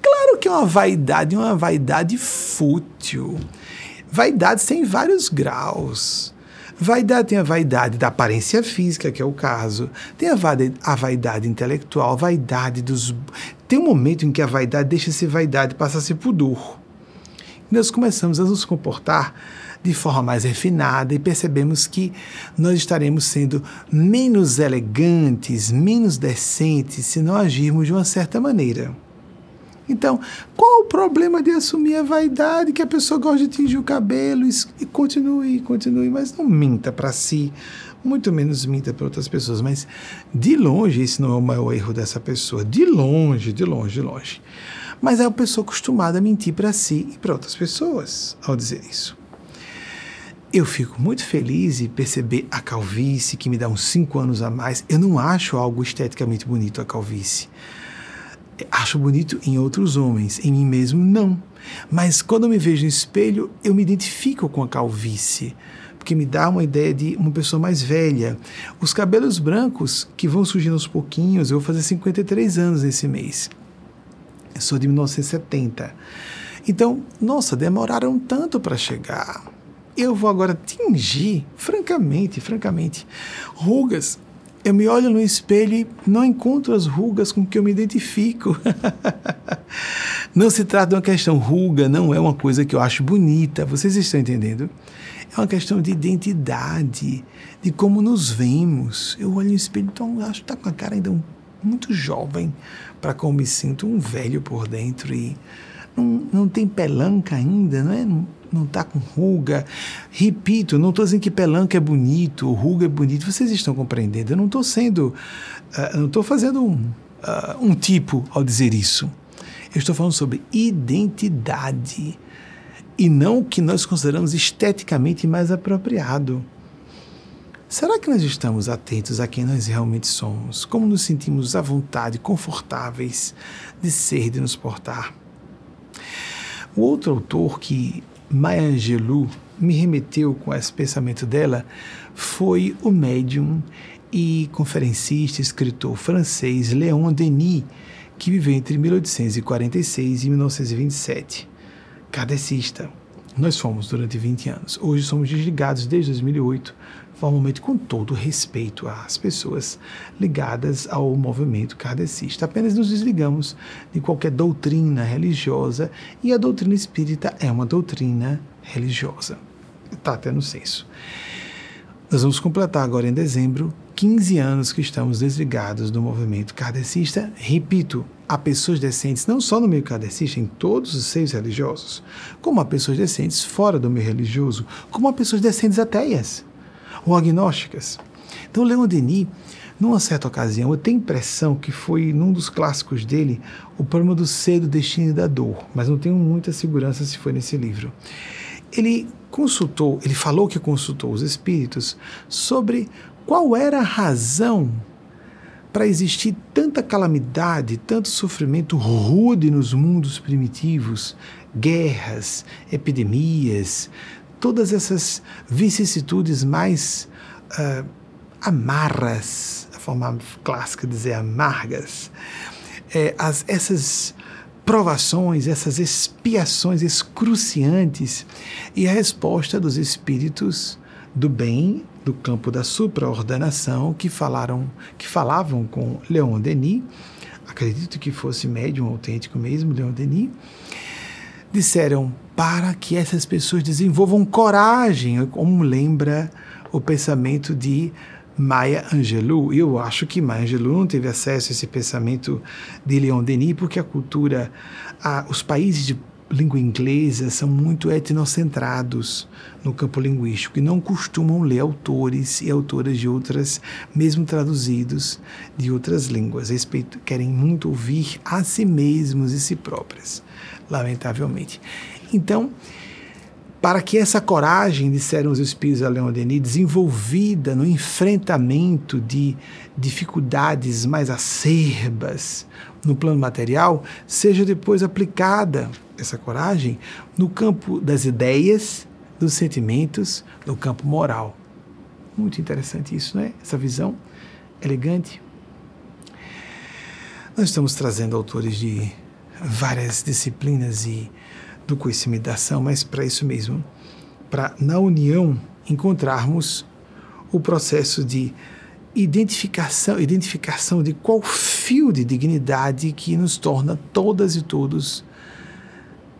claro que é uma vaidade, uma vaidade fútil. Vaidade tem vários graus. Vaidade tem a vaidade da aparência física, que é o caso. Tem a vaidade, a vaidade intelectual, a vaidade dos. Tem um momento em que a vaidade deixa de ser vaidade e passa a ser pudor. Nós começamos a nos comportar de forma mais refinada e percebemos que nós estaremos sendo menos elegantes, menos decentes se não agirmos de uma certa maneira. Então, qual o problema de assumir a vaidade que a pessoa gosta de tingir o cabelo e continue, continue, mas não minta para si, muito menos minta para outras pessoas. Mas de longe, esse não é o maior erro dessa pessoa. De longe, de longe, de longe. Mas é a pessoa acostumada a mentir para si e para outras pessoas ao dizer isso. Eu fico muito feliz em perceber a calvície, que me dá uns 5 anos a mais. Eu não acho algo esteticamente bonito a calvície. Acho bonito em outros homens, em mim mesmo não. Mas quando eu me vejo no espelho, eu me identifico com a calvície, porque me dá uma ideia de uma pessoa mais velha. Os cabelos brancos que vão surgindo aos pouquinhos, eu vou fazer 53 anos esse mês. Eu sou de 1970. Então, nossa, demoraram tanto para chegar eu vou agora tingir, francamente, francamente, rugas. Eu me olho no espelho e não encontro as rugas com que eu me identifico. não se trata de uma questão ruga, não é uma coisa que eu acho bonita. Vocês estão entendendo? É uma questão de identidade, de como nos vemos. Eu olho no espelho, então acho que está com a cara ainda muito jovem para como me sinto um velho por dentro e não, não tem pelanca ainda, não é? Não, está com ruga. Repito, não estou dizendo que pelanca é bonito, ruga é bonito. Vocês estão compreendendo? Eu não estou sendo, uh, não estou fazendo um, uh, um tipo ao dizer isso. Eu estou falando sobre identidade e não o que nós consideramos esteticamente mais apropriado. Será que nós estamos atentos a quem nós realmente somos? Como nos sentimos à vontade, confortáveis de ser, de nos portar? O outro autor que Maya Angelou me remeteu com esse pensamento dela foi o médium e conferencista, escritor francês Léon Denis, que viveu entre 1846 e 1927. Kardecista. Nós fomos durante 20 anos. Hoje somos desligados desde 2008 formalmente com todo respeito às pessoas ligadas ao movimento kardecista. Apenas nos desligamos de qualquer doutrina religiosa e a doutrina espírita é uma doutrina religiosa. Está até no senso. Nós vamos completar agora em dezembro 15 anos que estamos desligados do movimento kardecista. Repito, há pessoas decentes não só no meio kardecista, em todos os seios religiosos, como há pessoas decentes fora do meio religioso, como há pessoas decentes ateias ou agnósticas. Então, Leon Denis, numa certa ocasião, eu tenho impressão que foi num dos clássicos dele o problema do ser, do destino e da dor, mas não tenho muita segurança se foi nesse livro. Ele consultou, ele falou que consultou os espíritos sobre qual era a razão para existir tanta calamidade, tanto sofrimento rude nos mundos primitivos, guerras, epidemias, todas essas vicissitudes mais uh, amarras, a forma clássica de dizer amargas, é, as, essas provações, essas expiações excruciantes e a resposta dos espíritos do bem do campo da supraordenação que falaram, que falavam com Leon Denis, acredito que fosse médium autêntico mesmo, Leon Denis, disseram para que essas pessoas desenvolvam coragem, como lembra o pensamento de Maya Angelou. Eu acho que Maya Angelou não teve acesso a esse pensamento de Leon Denis, porque a cultura, a, os países de língua inglesa são muito etnocentrados no campo linguístico e não costumam ler autores e autoras de outras, mesmo traduzidos de outras línguas. Respeito, querem muito ouvir a si mesmos e si próprias, lamentavelmente. Então, para que essa coragem, disseram os espíritos a Leon Denis, desenvolvida no enfrentamento de dificuldades mais acerbas no plano material, seja depois aplicada, essa coragem, no campo das ideias, dos sentimentos, no campo moral. Muito interessante isso, não é? Essa visão elegante. Nós estamos trazendo autores de várias disciplinas e do conhecimento da ação, mas para isso mesmo, para na união encontrarmos o processo de identificação, identificação de qual fio de dignidade que nos torna todas e todos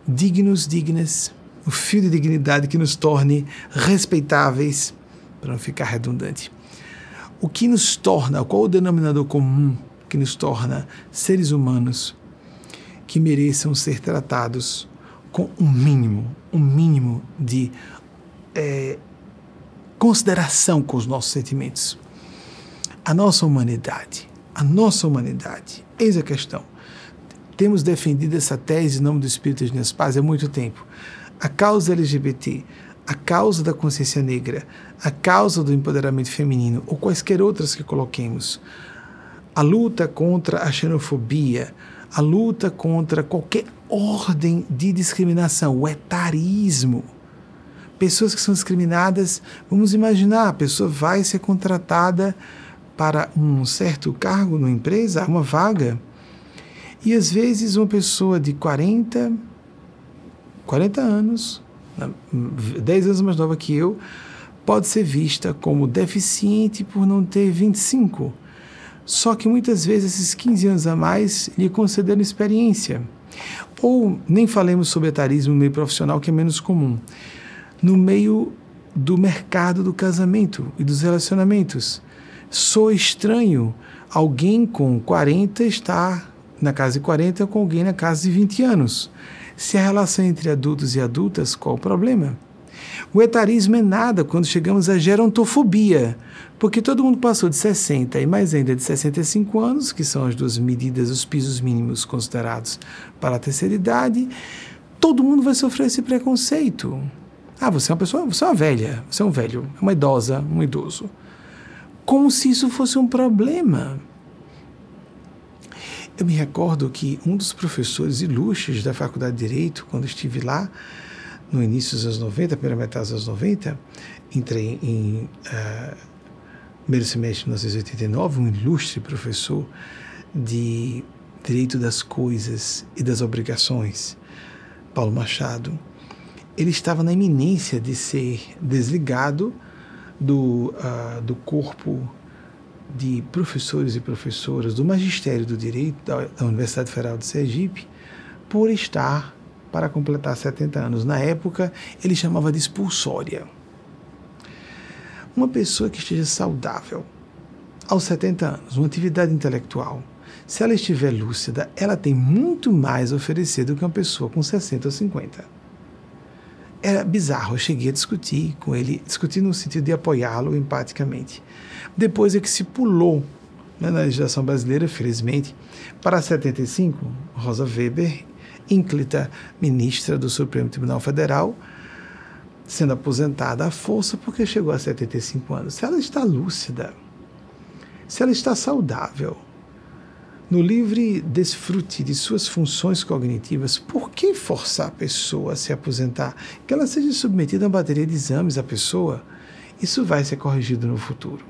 dignos, dignas, o fio de dignidade que nos torne respeitáveis, para não ficar redundante. O que nos torna, qual o denominador comum que nos torna seres humanos que mereçam ser tratados com um mínimo, um mínimo de é, consideração com os nossos sentimentos. A nossa humanidade, a nossa humanidade, eis a questão. Temos defendido essa tese em nome do Espírito de Deus Paz há muito tempo. A causa LGBT, a causa da consciência negra, a causa do empoderamento feminino ou quaisquer outras que coloquemos, a luta contra a xenofobia, a luta contra qualquer ordem de discriminação, o etarismo. Pessoas que são discriminadas, vamos imaginar, a pessoa vai ser contratada para um certo cargo numa empresa, uma vaga, e às vezes uma pessoa de 40, 40 anos, 10 anos mais nova que eu, pode ser vista como deficiente por não ter 25. Só que muitas vezes esses 15 anos a mais lhe concederam experiência. Ou nem falemos sobre etarismo no meio profissional, que é menos comum. No meio do mercado do casamento e dos relacionamentos. Sou estranho alguém com 40 estar na casa de 40 com alguém na casa de 20 anos. Se a relação entre adultos e adultas, qual o problema? O etarismo é nada quando chegamos à gerontofobia, porque todo mundo passou de 60 e mais ainda de 65 anos, que são as duas medidas, os pisos mínimos considerados para a terceira idade, todo mundo vai sofrer esse preconceito. Ah, você é uma pessoa, você é uma velha, você é um velho, uma idosa, um idoso. Como se isso fosse um problema. Eu me recordo que um dos professores ilustres da Faculdade de Direito, quando estive lá, no início dos anos 90, primeira metade dos anos 90, entrei em uh, primeiro semestre de 1989, um ilustre professor de Direito das Coisas e das Obrigações, Paulo Machado. Ele estava na iminência de ser desligado do, uh, do corpo de professores e professoras do Magistério do Direito da, da Universidade Federal de Sergipe por estar para completar 70 anos. Na época, ele chamava de expulsória. Uma pessoa que esteja saudável aos 70 anos, uma atividade intelectual, se ela estiver lúcida, ela tem muito mais a oferecer do que uma pessoa com 60 ou 50. Era bizarro, eu cheguei a discutir com ele, discutir no sentido de apoiá-lo empaticamente. Depois é que se pulou né, na legislação brasileira, felizmente, para 75, Rosa Weber, ínclita ministra do Supremo Tribunal Federal, sendo aposentada à força porque chegou a 75 anos. Se ela está lúcida, se ela está saudável, no livre desfrute de suas funções cognitivas, por que forçar a pessoa a se aposentar? Que ela seja submetida a uma bateria de exames à pessoa. Isso vai ser corrigido no futuro.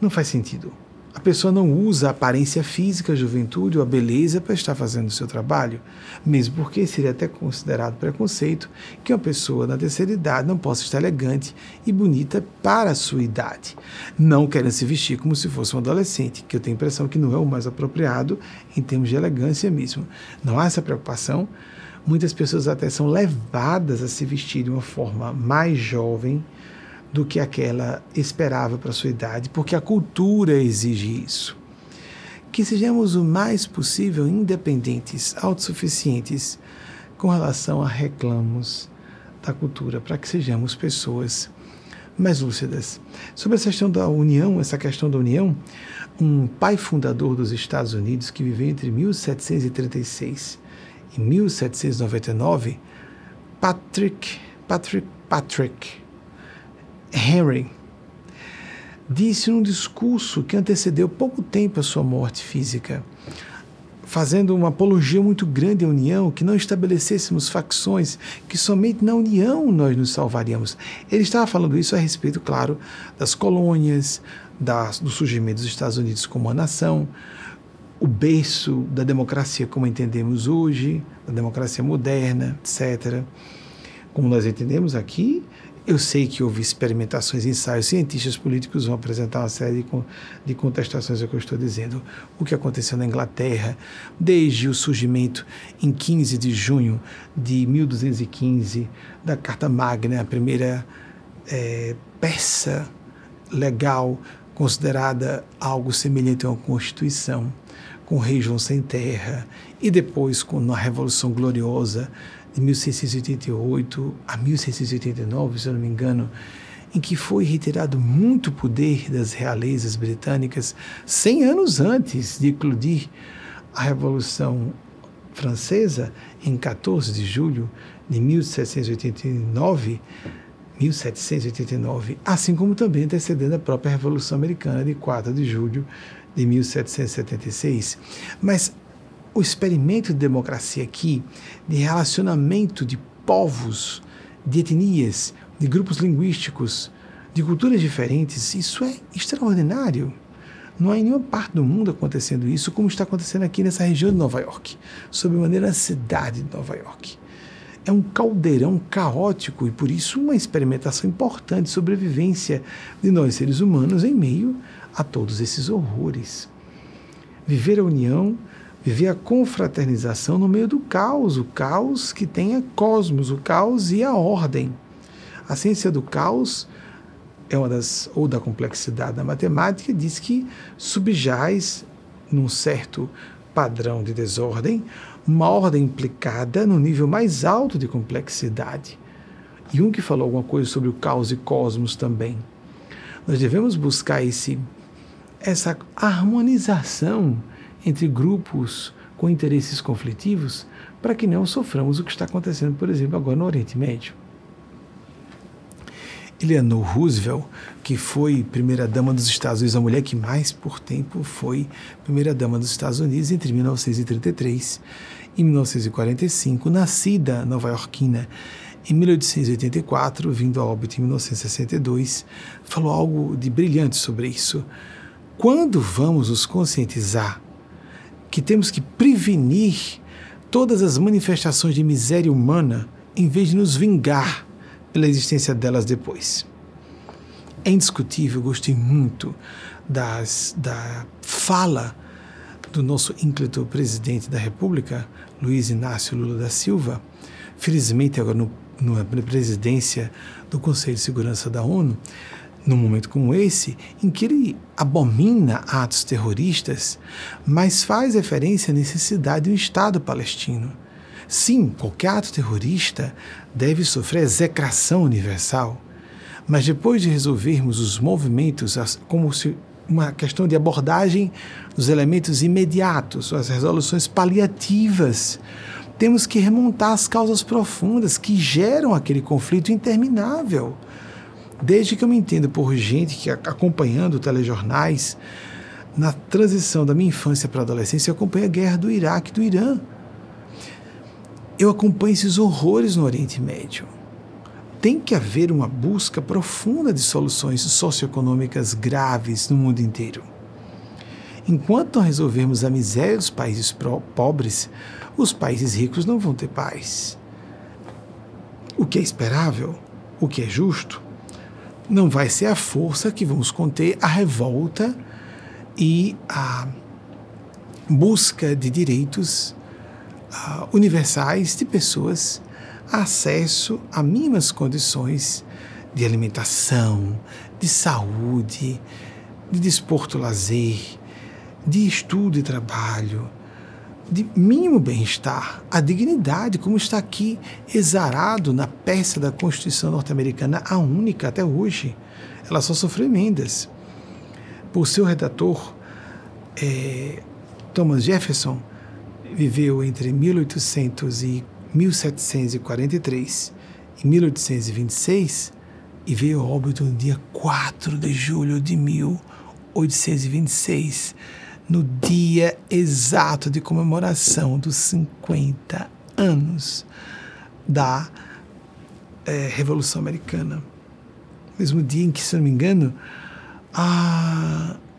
Não faz sentido. A pessoa não usa a aparência física, a juventude ou a beleza para estar fazendo o seu trabalho, mesmo porque seria até considerado preconceito que uma pessoa na terceira idade não possa estar elegante e bonita para a sua idade. Não querem se vestir como se fosse um adolescente, que eu tenho a impressão que não é o mais apropriado em termos de elegância mesmo. Não há essa preocupação. Muitas pessoas até são levadas a se vestir de uma forma mais jovem, do que aquela esperava para sua idade, porque a cultura exige isso. Que sejamos o mais possível independentes, autossuficientes com relação a reclamos da cultura, para que sejamos pessoas mais lúcidas. Sobre essa questão da união, essa questão da união, um pai fundador dos Estados Unidos que viveu entre 1736 e 1799, Patrick Patrick Patrick Henry disse num discurso que antecedeu pouco tempo a sua morte física, fazendo uma apologia muito grande à união, que não estabelecêssemos facções, que somente na união nós nos salvaríamos. Ele estava falando isso a respeito, claro, das colônias, do surgimento dos Estados Unidos como uma nação, o berço da democracia como entendemos hoje, da democracia moderna, etc. Como nós entendemos aqui, eu sei que houve experimentações, ensaios, cientistas políticos vão apresentar uma série de contestações ao que eu estou dizendo. O que aconteceu na Inglaterra, desde o surgimento em 15 de junho de 1215 da Carta Magna, a primeira é, peça legal considerada algo semelhante a uma Constituição, com o rei João sem terra, e depois com a Revolução Gloriosa de 1688 a 1689, se eu não me engano, em que foi retirado muito poder das realezas britânicas, 100 anos antes de eclodir a Revolução Francesa, em 14 de julho de 1789, 1789, assim como também antecedendo a própria Revolução Americana de 4 de julho de 1776. Mas o experimento de democracia aqui, de relacionamento de povos, de etnias, de grupos linguísticos, de culturas diferentes, isso é extraordinário. Não há em nenhuma parte do mundo acontecendo isso, como está acontecendo aqui nessa região de Nova York, maneira na cidade de Nova York. É um caldeirão caótico e, por isso, uma experimentação importante de sobrevivência de nós seres humanos em meio a todos esses horrores. Viver a união viver a confraternização no meio do caos, o caos que tem a cosmos, o caos e a ordem. A ciência do caos é uma das ou da complexidade da matemática diz que subjaz num certo padrão de desordem uma ordem implicada no nível mais alto de complexidade. E um que falou alguma coisa sobre o caos e cosmos também. Nós devemos buscar esse essa harmonização entre grupos com interesses conflitivos para que não soframos o que está acontecendo, por exemplo, agora no Oriente Médio. Eleanor Roosevelt, que foi primeira-dama dos Estados Unidos, a mulher que mais por tempo foi primeira-dama dos Estados Unidos entre 1933 e 1945, nascida nova-iorquina em 1884, vindo a óbito em 1962, falou algo de brilhante sobre isso. Quando vamos nos conscientizar que temos que prevenir todas as manifestações de miséria humana em vez de nos vingar pela existência delas depois. É indiscutível, gostei muito das, da fala do nosso ínclito presidente da República, Luiz Inácio Lula da Silva, felizmente agora no, na presidência do Conselho de Segurança da ONU, num momento como esse, em que ele abomina atos terroristas, mas faz referência à necessidade de um Estado palestino. Sim, qualquer ato terrorista deve sofrer execração universal, mas depois de resolvermos os movimentos como se uma questão de abordagem dos elementos imediatos, as resoluções paliativas, temos que remontar as causas profundas que geram aquele conflito interminável Desde que eu me entendo por gente que acompanhando telejornais, na transição da minha infância para a adolescência, eu acompanho a guerra do Iraque e do Irã. Eu acompanho esses horrores no Oriente Médio. Tem que haver uma busca profunda de soluções socioeconômicas graves no mundo inteiro. Enquanto não resolvermos a miséria dos países pobres, os países ricos não vão ter paz. O que é esperável, o que é justo, não vai ser a força que vamos conter a revolta e a busca de direitos uh, universais de pessoas, acesso a mínimas condições de alimentação, de saúde, de desporto lazer, de estudo e trabalho, de mínimo bem-estar, a dignidade, como está aqui exarado na peça da Constituição norte-americana, a única até hoje. Ela só sofreu emendas. Por seu redator, é, Thomas Jefferson, viveu entre 1800 e 1743 e 1826 e veio a óbito no dia 4 de julho de 1826, no dia exato de comemoração dos 50 anos da é, Revolução Americana. Mesmo dia em que, se não me engano,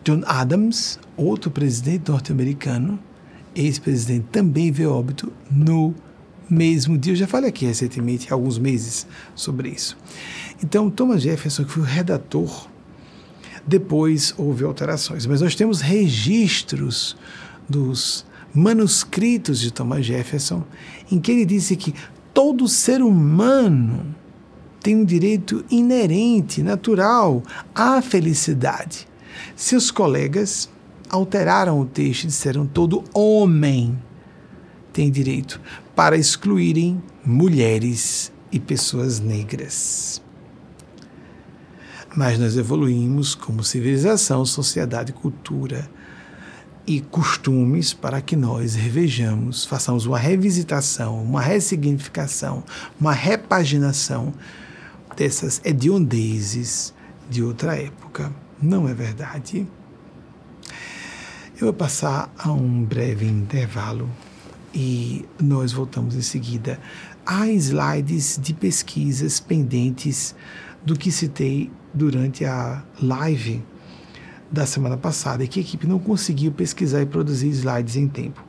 John Adams, outro presidente norte-americano, ex-presidente, também veio óbito no mesmo dia. Eu já falei aqui recentemente, há alguns meses, sobre isso. Então, Thomas Jefferson, que foi o redator, depois houve alterações, mas nós temos registros dos manuscritos de Thomas Jefferson, em que ele disse que todo ser humano tem um direito inerente, natural à felicidade. Seus colegas alteraram o texto e disseram todo homem tem direito para excluírem mulheres e pessoas negras. Mas nós evoluímos como civilização, sociedade, cultura e costumes para que nós revejamos, façamos uma revisitação, uma ressignificação, uma repaginação dessas hediondezes de outra época. Não é verdade? Eu vou passar a um breve intervalo e nós voltamos em seguida. Há slides de pesquisas pendentes do que citei durante a live da semana passada e que a equipe não conseguiu pesquisar e produzir slides em tempo.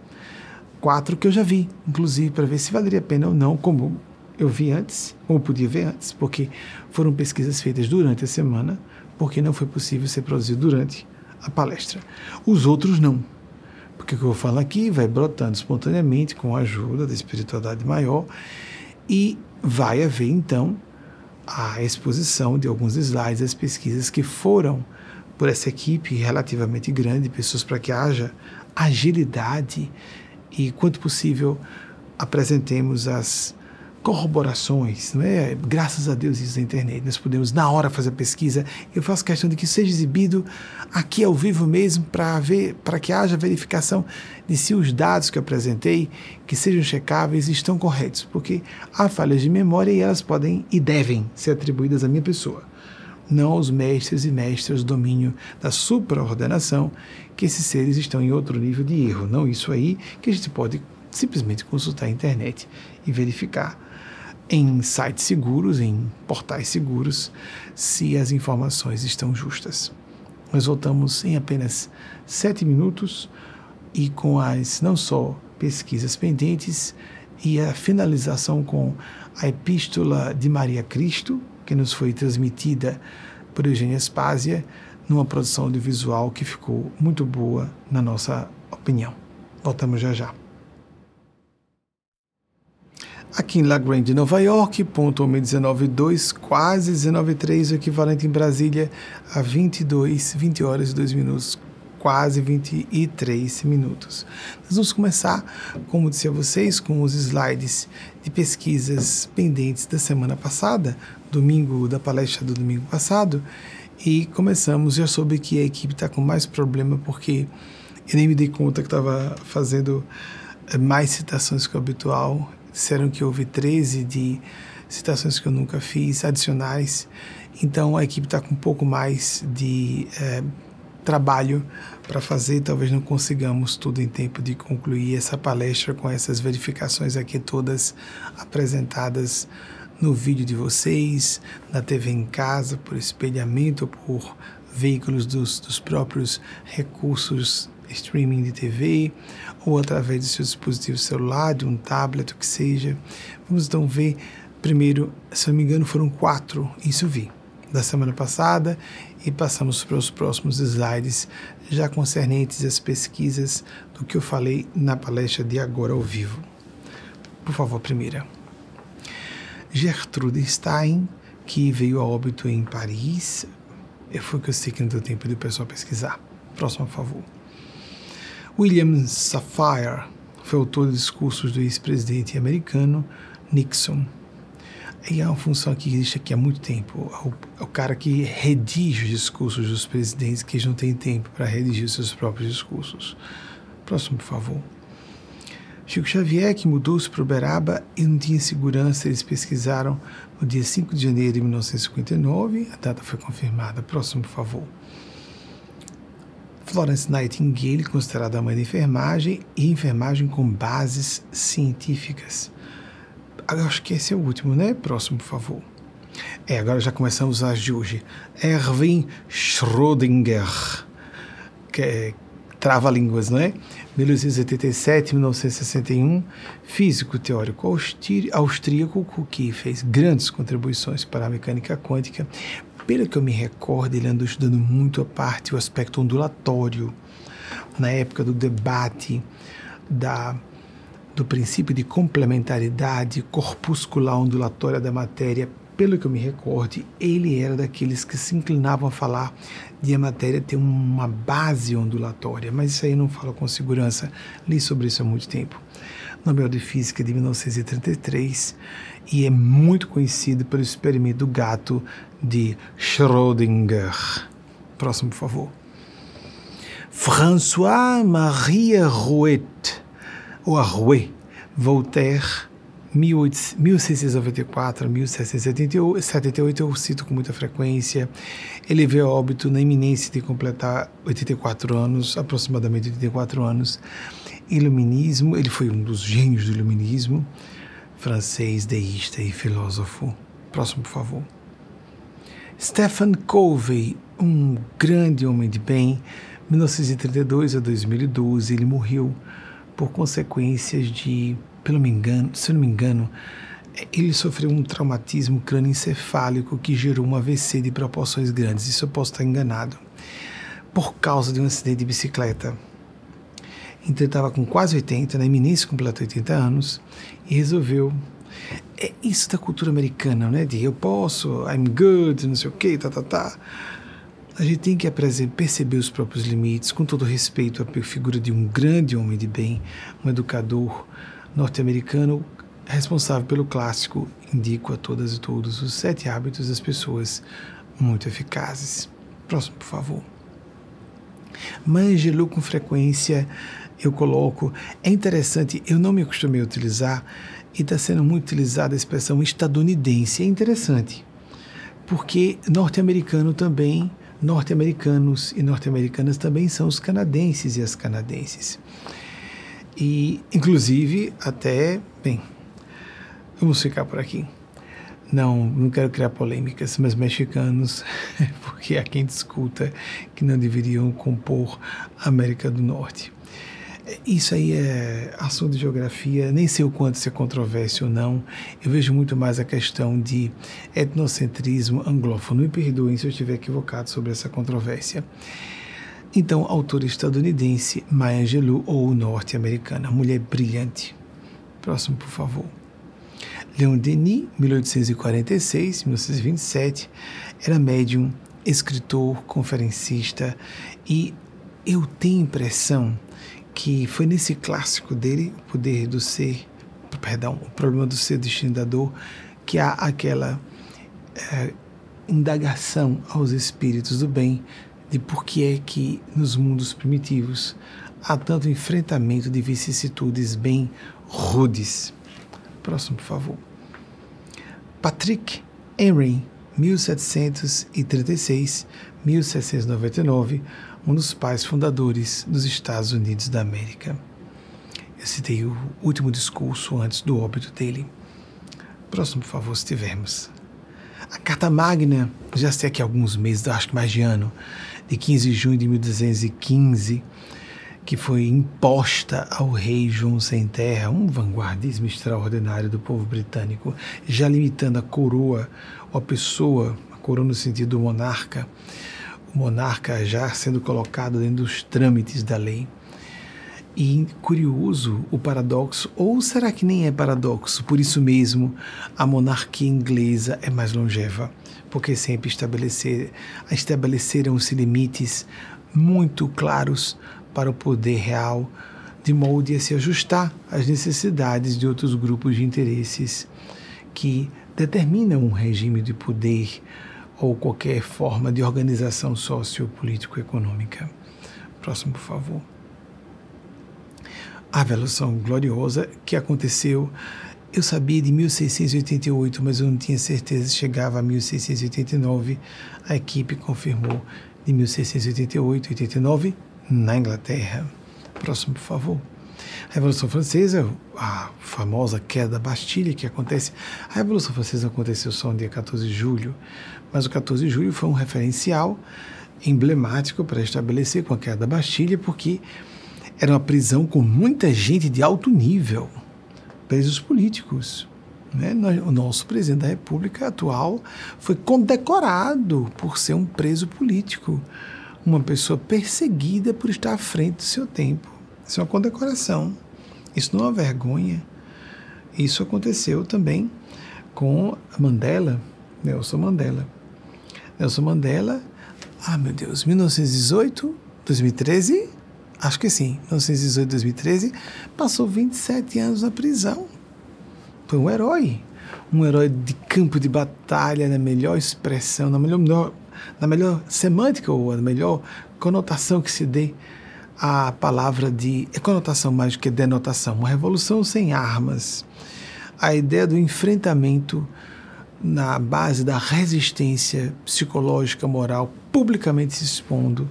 Quatro que eu já vi, inclusive, para ver se valeria a pena ou não, como eu vi antes, como podia ver antes, porque foram pesquisas feitas durante a semana, porque não foi possível ser produzido durante a palestra. Os outros não. Porque o que eu falo aqui vai brotando espontaneamente com a ajuda da espiritualidade maior e vai haver então a exposição de alguns slides das pesquisas que foram por essa equipe relativamente grande, pessoas para que haja agilidade e, quanto possível, apresentemos as corroborações, é? Graças a Deus isso na internet, nós podemos na hora fazer a pesquisa. Eu faço questão de que seja exibido aqui ao vivo mesmo para ver, para que haja verificação de se os dados que eu apresentei, que sejam checáveis, estão corretos, porque há falhas de memória e elas podem e devem ser atribuídas à minha pessoa, não aos mestres e mestras do domínio da supraordenação, que esses seres estão em outro nível de erro, não isso aí que a gente pode simplesmente consultar a internet e verificar em sites seguros, em portais seguros, se as informações estão justas. Nós voltamos em apenas sete minutos e com as não só pesquisas pendentes e a finalização com a Epístola de Maria Cristo, que nos foi transmitida por Eugênia Spásia, numa produção audiovisual que ficou muito boa, na nossa opinião. Voltamos já já. Aqui em La Grande, Nova York, ponto 19.2, quase 19.3, o equivalente em Brasília a 22, 20 horas e 2 minutos, quase 23 minutos. Nós vamos começar, como disse a vocês, com os slides de pesquisas pendentes da semana passada, domingo da palestra do domingo passado, e começamos, já soube que a equipe está com mais problema porque eu nem me dei conta que estava fazendo eh, mais citações que o habitual disseram que houve 13 de citações que eu nunca fiz, adicionais. Então a equipe está com um pouco mais de é, trabalho para fazer. Talvez não consigamos tudo em tempo de concluir essa palestra com essas verificações aqui todas apresentadas no vídeo de vocês, na TV em casa, por espelhamento, por veículos dos, dos próprios recursos streaming de TV ou através do seu dispositivo celular, de um tablet, o que seja. Vamos então ver, primeiro, se não me engano, foram quatro, isso vi, da semana passada, e passamos para os próximos slides, já concernentes às pesquisas do que eu falei na palestra de agora ao vivo. Por favor, primeira. Gertrude Stein que veio a óbito em Paris. Foi o que eu sei que não deu tempo do pessoal pesquisar. Próximo, por favor. William Safire foi autor de discursos do ex-presidente americano Nixon. E é uma função que existe aqui há muito tempo. É o, é o cara que redige os discursos dos presidentes, que eles não têm tempo para redigir seus próprios discursos. Próximo, por favor. Chico Xavier, que mudou-se para Uberaba e não tinha segurança, eles pesquisaram no dia 5 de janeiro de 1959, a data foi confirmada. Próximo, por favor. Florence Nightingale, considerada a mãe da enfermagem, e enfermagem com bases científicas. Acho que esse é o último, né? Próximo, por favor. É, agora já começamos as de hoje. Erwin Schrödinger, que é trava-línguas, não é? 1887-1961, físico teórico austríaco que fez grandes contribuições para a mecânica quântica. Pelo que eu me recordo, ele andou estudando muito a parte, o aspecto ondulatório, na época do debate da, do princípio de complementaridade corpuscular ondulatória da matéria. Pelo que eu me recorde, ele era daqueles que se inclinavam a falar de a matéria ter uma base ondulatória, mas isso aí eu não falo com segurança, li sobre isso há muito tempo. Nobel de Física de 1933 e é muito conhecido pelo experimento do gato de Schrödinger. Próximo, por favor. François-Marie Rouet, ou Arouet, Voltaire, 1694 a 1778, eu cito com muita frequência. Ele veio a óbito na iminência de completar 84 anos, aproximadamente 84 anos. Iluminismo, ele foi um dos gênios do iluminismo, francês, deísta e filósofo. Próximo, por favor. Stephen Covey, um grande homem de bem, 1932 a 2012, ele morreu por consequências de pelo me engano, se não me engano, ele sofreu um traumatismo crânioencefálico que gerou um AVC de proporções grandes. Isso eu posso estar enganado. Por causa de um acidente de bicicleta. Então ele estava com quase 80, na iminência completou 80 anos, e resolveu. É isso da cultura americana, né? De eu posso, I'm good, não sei o que, tá, tá, tá. A gente tem que perceber os próprios limites, com todo respeito à figura de um grande homem de bem, um educador, norte-americano responsável pelo clássico Indico a todas e todos os sete hábitos das pessoas muito eficazes. Próximo, por favor. Mangelou com frequência eu coloco. É interessante, eu não me acostumei a utilizar e está sendo muito utilizada a expressão estadunidense. É interessante, porque norte-americano também, norte-americanos e norte-americanas também são os canadenses e as canadenses. E, inclusive, até, bem, vamos ficar por aqui. Não, não quero criar polêmicas, mas mexicanos, porque há quem discuta que não deveriam compor a América do Norte. Isso aí é assunto de geografia, nem sei o quanto isso é controvérsia ou não. Eu vejo muito mais a questão de etnocentrismo anglófono. Me perdoem se eu estiver equivocado sobre essa controvérsia. Então, autora estadunidense Maya Angelou ou norte-americana, mulher brilhante. Próximo, por favor. Leon Denis, 1846-1927, era médium, escritor, conferencista e eu tenho impressão que foi nesse clássico dele, O Poder do Ser, perdão, O Problema do Ser, Destino da Dor, que há aquela é, indagação aos espíritos do bem de por que é que nos mundos primitivos há tanto enfrentamento de vicissitudes bem rudes. Próximo, por favor. Patrick Henry, 1736-1799, um dos pais fundadores dos Estados Unidos da América. Eu citei o último discurso antes do óbito dele. Próximo, por favor, se tivermos. A Carta Magna, já sei que há alguns meses, acho que mais de ano, de 15 de junho de 1215, que foi imposta ao rei João Sem Terra, um vanguardismo extraordinário do povo britânico, já limitando a coroa, ou a pessoa, coroa no sentido do monarca, o monarca já sendo colocado dentro dos trâmites da lei. E curioso o paradoxo, ou será que nem é paradoxo? Por isso mesmo, a monarquia inglesa é mais longeva, porque sempre estabelecer, estabeleceram-se limites muito claros para o poder real, de modo a se ajustar às necessidades de outros grupos de interesses que determinam um regime de poder ou qualquer forma de organização sociopolítico-econômica. Próximo, por favor a Revolução Gloriosa, que aconteceu, eu sabia de 1688, mas eu não tinha certeza se chegava a 1689. A equipe confirmou de 1688 89 na Inglaterra. Próximo, por favor. A Revolução Francesa, a famosa queda da Bastilha que acontece. A Revolução Francesa aconteceu só no dia 14 de julho, mas o 14 de julho foi um referencial emblemático para estabelecer com a queda da Bastilha, porque era uma prisão com muita gente de alto nível, presos políticos. Né? O nosso presidente da República atual foi condecorado por ser um preso político, uma pessoa perseguida por estar à frente do seu tempo. Isso é uma condecoração. Isso não é uma vergonha. Isso aconteceu também com Mandela, Nelson Mandela. Nelson Mandela, ah meu Deus, 1918, 2013, acho que sim, 1918, 2013, passou 27 anos na prisão. Foi um herói. Um herói de campo de batalha, na melhor expressão, na melhor, na melhor semântica ou na melhor conotação que se dê a palavra de. É conotação mais do que denotação. Uma revolução sem armas. A ideia do enfrentamento na base da resistência psicológica, moral, publicamente se expondo.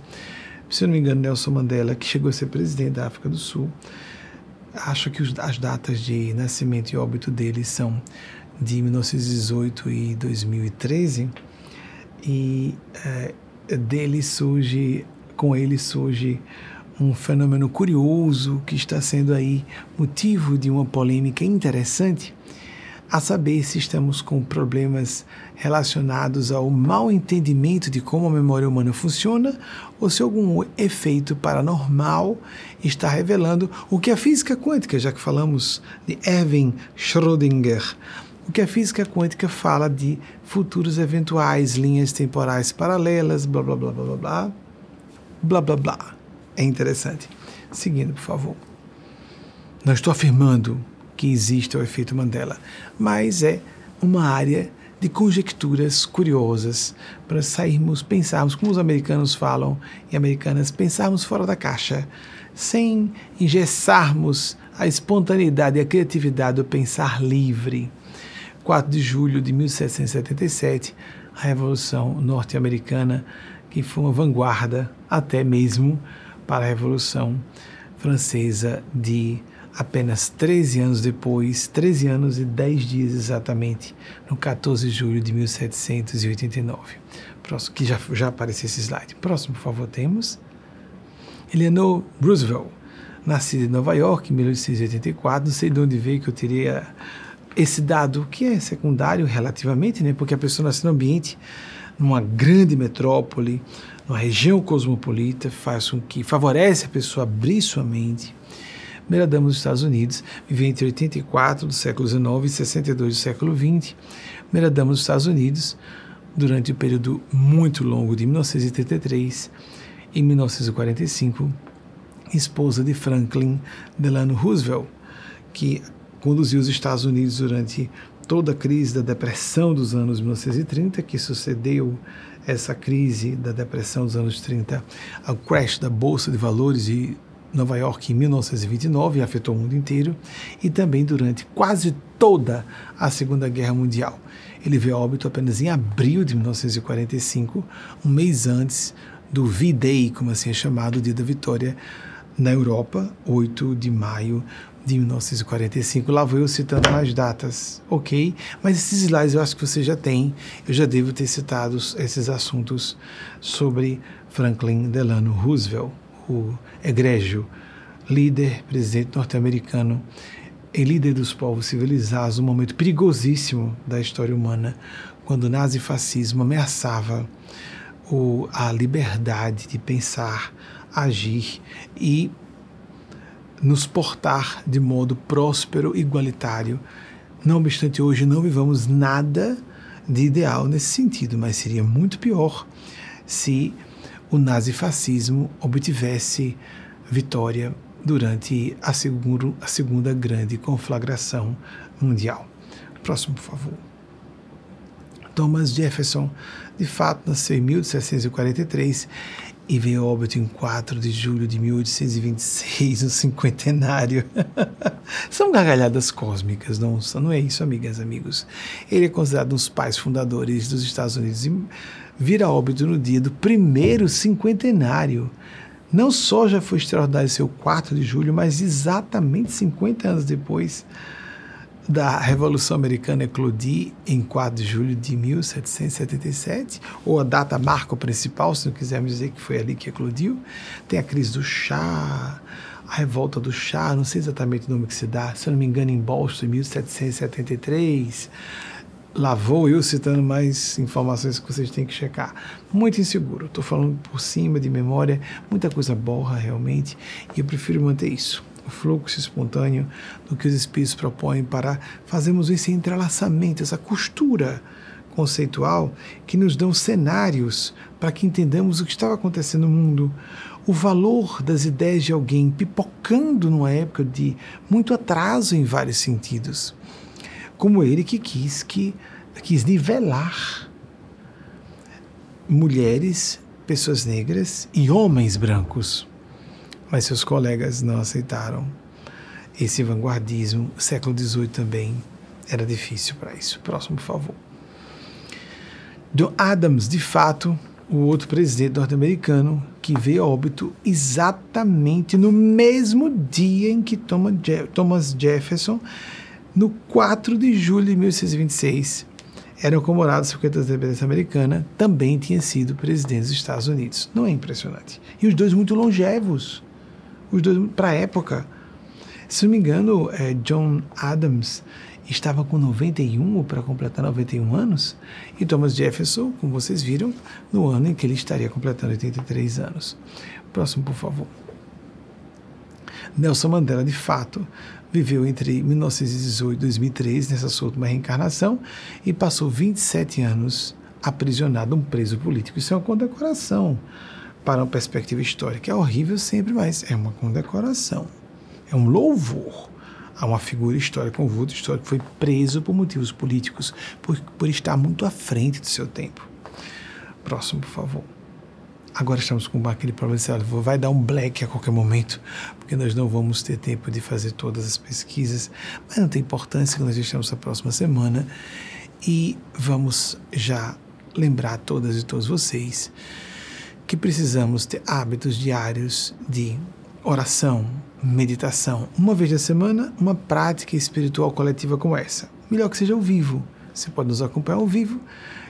Se eu não me engano, Nelson Mandela, que chegou a ser presidente da África do Sul, acho que os, as datas de nascimento e óbito dele são de 1918 e 2013, e é, dele surge, com ele surge um fenômeno curioso que está sendo aí motivo de uma polêmica interessante, a saber se estamos com problemas relacionados ao mal entendimento de como a memória humana funciona ou se algum efeito paranormal está revelando o que a física quântica, já que falamos de Erwin Schrödinger, o que a física quântica fala de futuros eventuais, linhas temporais paralelas, blá blá blá blá blá blá, blá blá blá. É interessante. Seguindo, por favor. Não estou afirmando que existe o efeito Mandela, mas é uma área de conjecturas curiosas para sairmos, pensarmos, como os americanos falam e americanas, pensarmos fora da caixa, sem engessarmos a espontaneidade e a criatividade do pensar livre. 4 de julho de 1777, a Revolução Norte-Americana, que foi uma vanguarda até mesmo para a Revolução Francesa de apenas 13 anos depois, 13 anos e 10 dias exatamente, no 14 de julho de 1789. Próximo, que já, já apareceu esse slide. Próximo, por favor, temos Eleanor Roosevelt, nascida em Nova York em 1884. Não sei de onde veio que eu teria esse dado, que é secundário relativamente, né? porque a pessoa nasce num ambiente, numa grande metrópole, numa região cosmopolita, faz com que favorece a pessoa abrir sua mente primeira dama dos Estados Unidos, viveu entre 84 do século XIX e 62 do século XX. Primeira dama dos Estados Unidos, durante o um período muito longo de 1933 e 1945, esposa de Franklin Delano Roosevelt, que conduziu os Estados Unidos durante toda a crise da depressão dos anos 1930, que sucedeu essa crise da depressão dos anos 30 ao crash da bolsa de valores e Nova York em 1929 e afetou o mundo inteiro, e também durante quase toda a Segunda Guerra Mundial. Ele veio a óbito apenas em abril de 1945, um mês antes do V-Day, como assim é chamado, o Dia da Vitória, na Europa, 8 de maio de 1945. Lá vou eu citando mais datas, ok? Mas esses slides eu acho que você já tem, eu já devo ter citado esses assuntos sobre Franklin Delano Roosevelt o egrégio líder, presidente norte-americano e líder dos povos civilizados, um momento perigosíssimo da história humana, quando o nazifascismo ameaçava o, a liberdade de pensar, agir e nos portar de modo próspero, igualitário. Não obstante, hoje não vivamos nada de ideal nesse sentido, mas seria muito pior se o nazifascismo obtivesse vitória durante a, seguro, a segunda grande conflagração mundial. Próximo, por favor. Thomas Jefferson, de fato, nasceu em 1743 e veio óbito em 4 de julho de 1826, no cinquentenário. São gargalhadas cósmicas, não, não é isso, amigas amigos. Ele é considerado um dos pais fundadores dos Estados Unidos e vira óbito no dia do primeiro cinquentenário. Não só já foi extraordinário seu 4 de julho, mas exatamente 50 anos depois da Revolução Americana eclodir em 4 de julho de 1777, ou a data marco principal, se não quisermos dizer que foi ali que eclodiu. Tem a crise do chá, a revolta do chá, não sei exatamente o nome que se dá, se eu não me engano, em Boston, em 1773. Lá vou eu citando mais informações que vocês têm que checar. Muito inseguro, estou falando por cima de memória, muita coisa borra realmente, e eu prefiro manter isso o fluxo espontâneo do que os espíritos propõem para fazermos esse entrelaçamento, essa costura conceitual que nos dão cenários para que entendamos o que estava acontecendo no mundo, o valor das ideias de alguém pipocando numa época de muito atraso em vários sentidos, como ele que quis que quis nivelar mulheres, pessoas negras e homens brancos mas seus colegas não aceitaram esse vanguardismo. O século XVIII também era difícil para isso. Próximo, por favor. John Adams, de fato, o outro presidente norte-americano que veio a óbito exatamente no mesmo dia em que Thomas Jefferson, no 4 de julho de 1626, eram comemorados 50 anos da independência americana, também tinha sido presidente dos Estados Unidos. Não é impressionante? E os dois muito longevos os dois para a época. Se não me engano, é, John Adams estava com 91 ou para completar 91 anos, e Thomas Jefferson, como vocês viram, no ano em que ele estaria completando 83 anos. Próximo, por favor. Nelson Mandela, de fato, viveu entre 1918 e 2003 nessa sua última reencarnação e passou 27 anos aprisionado, um preso político. Isso é uma condecoração para uma perspectiva histórica. É horrível sempre, mas é uma condecoração. É um louvor a uma figura histórica, um vulto histórico foi preso por motivos políticos, por, por estar muito à frente do seu tempo. Próximo, por favor. Agora estamos com aquele problema de vai dar um black a qualquer momento, porque nós não vamos ter tempo de fazer todas as pesquisas, mas não tem importância que nós estamos na próxima semana e vamos já lembrar todas e todos vocês que precisamos ter hábitos diários de oração, meditação, uma vez na semana, uma prática espiritual coletiva como essa. Melhor que seja ao vivo. Você pode nos acompanhar ao vivo.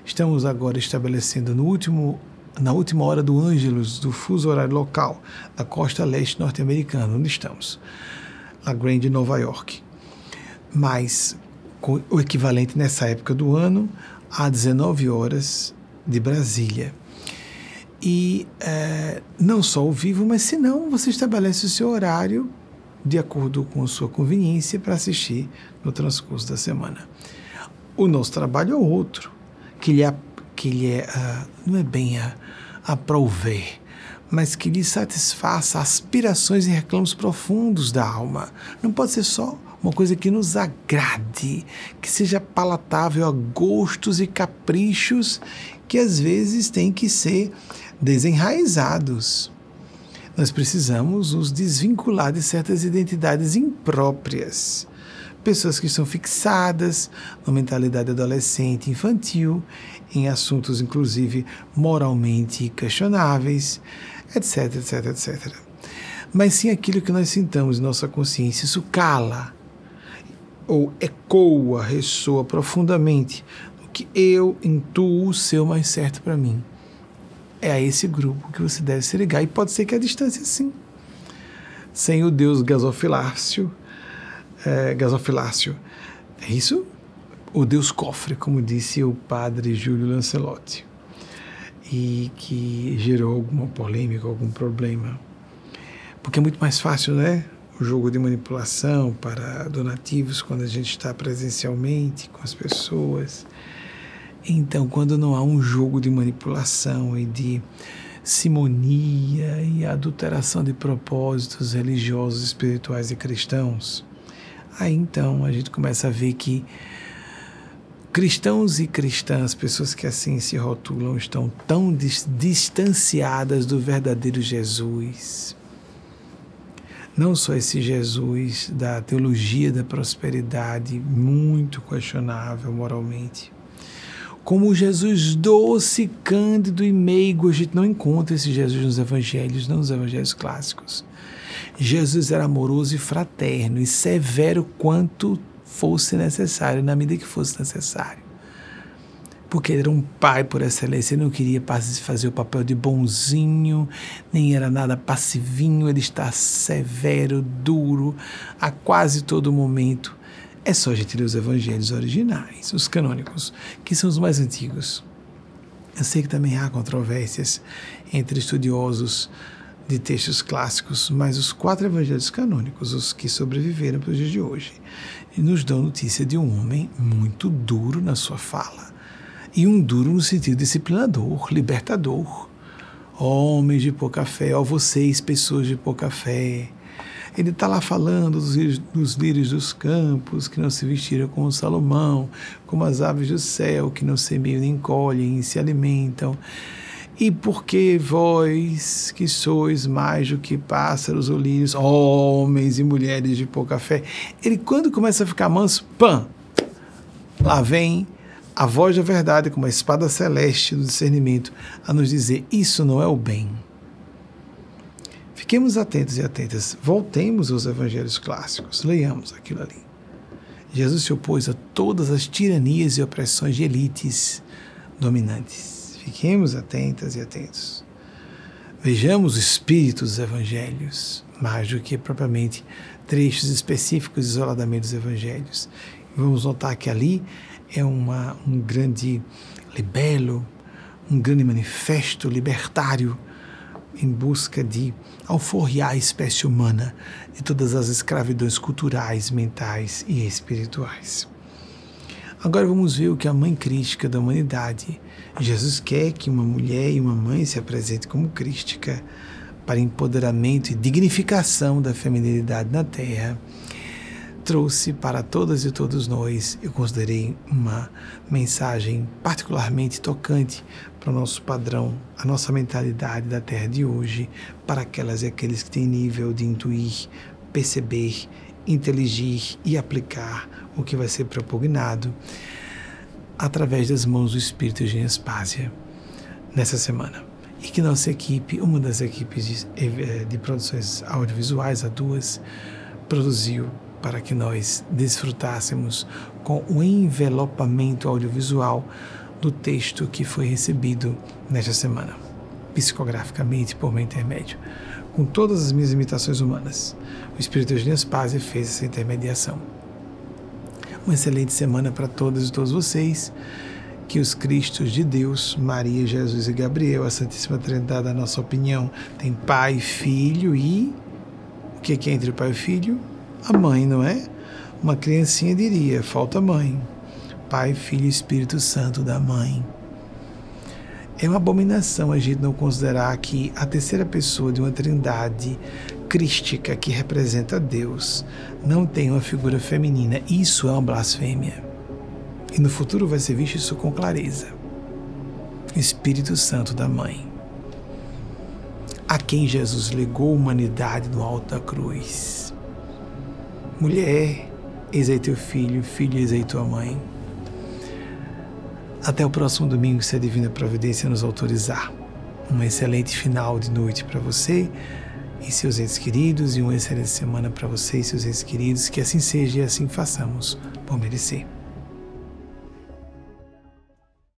Estamos agora estabelecendo no último na última hora do Ângelus, do fuso horário local, da costa leste norte-americana, onde estamos, La Grande, Nova York. Mas o equivalente nessa época do ano a 19 horas de Brasília. E é, não só ao vivo, mas se não, você estabelece o seu horário de acordo com a sua conveniência para assistir no transcurso da semana. O nosso trabalho é outro, que lhe, que lhe é, uh, não é bem a, a prover, mas que lhe satisfaça aspirações e reclamos profundos da alma. Não pode ser só uma coisa que nos agrade, que seja palatável a gostos e caprichos que às vezes tem que ser desenraizados. Nós precisamos nos desvincular de certas identidades impróprias. Pessoas que estão fixadas na mentalidade adolescente infantil, em assuntos inclusive moralmente questionáveis, etc, etc, etc. Mas sim aquilo que nós sintamos em nossa consciência, isso cala ou ecoa, ressoa profundamente no que eu intuo o mais certo para mim é a esse grupo que você deve se ligar. E pode ser que a distância, sim. Sem o Deus gasofilácio, é, gasofilácio. É isso? O Deus cofre, como disse o padre Júlio Lancelotti. E que gerou alguma polêmica, algum problema. Porque é muito mais fácil, né? o jogo de manipulação para donativos quando a gente está presencialmente com as pessoas. Então, quando não há um jogo de manipulação e de simonia e adulteração de propósitos religiosos, espirituais e cristãos, aí então a gente começa a ver que cristãos e cristãs, pessoas que assim se rotulam, estão tão distanciadas do verdadeiro Jesus. Não só esse Jesus da teologia da prosperidade, muito questionável moralmente, como o Jesus doce, cândido e meigo. A gente não encontra esse Jesus nos evangelhos, não nos evangelhos clássicos. Jesus era amoroso e fraterno e severo quanto fosse necessário, na medida que fosse necessário. Porque ele era um pai por excelência, ele não queria fazer o papel de bonzinho, nem era nada passivinho, ele está severo, duro, a quase todo momento é só a gente ler os evangelhos originais, os canônicos, que são os mais antigos. Eu sei que também há controvérsias entre estudiosos de textos clássicos, mas os quatro evangelhos canônicos, os que sobreviveram para os dias de hoje, nos dão notícia de um homem muito duro na sua fala. E um duro no sentido disciplinador, libertador. Homens de pouca fé, ó vocês, pessoas de pouca fé, ele está lá falando dos, dos lírios dos campos, que não se vestiram como Salomão, como as aves do céu, que não semeiam nem colhem e se alimentam. E porque vós, que sois mais do que pássaros ou lírios, homens e mulheres de pouca fé, ele quando começa a ficar manso, pã, lá vem a voz da verdade, como a espada celeste do discernimento, a nos dizer: isso não é o bem. Fiquemos atentos e atentas. Voltemos aos evangelhos clássicos. Leiamos aquilo ali. Jesus se opôs a todas as tiranias e opressões de elites dominantes. Fiquemos atentas e atentos. Vejamos o espírito dos evangelhos, mais do que propriamente trechos específicos isoladamente dos evangelhos. Vamos notar que ali é uma, um grande libelo, um grande manifesto libertário em busca de alforriar a espécie humana de todas as escravidões culturais, mentais e espirituais. Agora vamos ver o que a mãe crística da humanidade. Jesus quer que uma mulher e uma mãe se apresentem como crística para empoderamento e dignificação da feminilidade na Terra trouxe para todas e todos nós, eu considerei uma mensagem particularmente tocante para o nosso padrão, a nossa mentalidade da Terra de hoje, para aquelas e aqueles que têm nível de intuir, perceber, inteligir e aplicar o que vai ser propugnado através das mãos do Espírito de Espásia nessa semana. E que nossa equipe, uma das equipes de, eh, de produções audiovisuais, a duas, produziu para que nós desfrutássemos com o envelopamento audiovisual do texto que foi recebido nesta semana, psicograficamente por meu intermédio, com todas as minhas imitações humanas. O Espírito de Nespásia fez essa intermediação. Uma excelente semana para todas e todos vocês. Que os Cristos de Deus, Maria, Jesus e Gabriel, a Santíssima Trindade, a nossa opinião, tem Pai, Filho e. O que é entre o Pai e Filho? a mãe, não é? Uma criancinha diria: falta mãe. Pai, Filho e Espírito Santo da mãe. É uma abominação a gente não considerar que a terceira pessoa de uma trindade crística que representa Deus não tem uma figura feminina. Isso é uma blasfêmia. E no futuro vai ser visto isso com clareza. Espírito Santo da Mãe, a quem Jesus legou a humanidade no alto da cruz Mulher, eis aí teu filho, filho, eis aí tua mãe. Até o próximo domingo, se a Divina Providência nos autorizar. Um excelente final de noite para você e seus entes queridos, e uma excelente semana para você e seus entes queridos. Que assim seja e assim façamos, por merecer.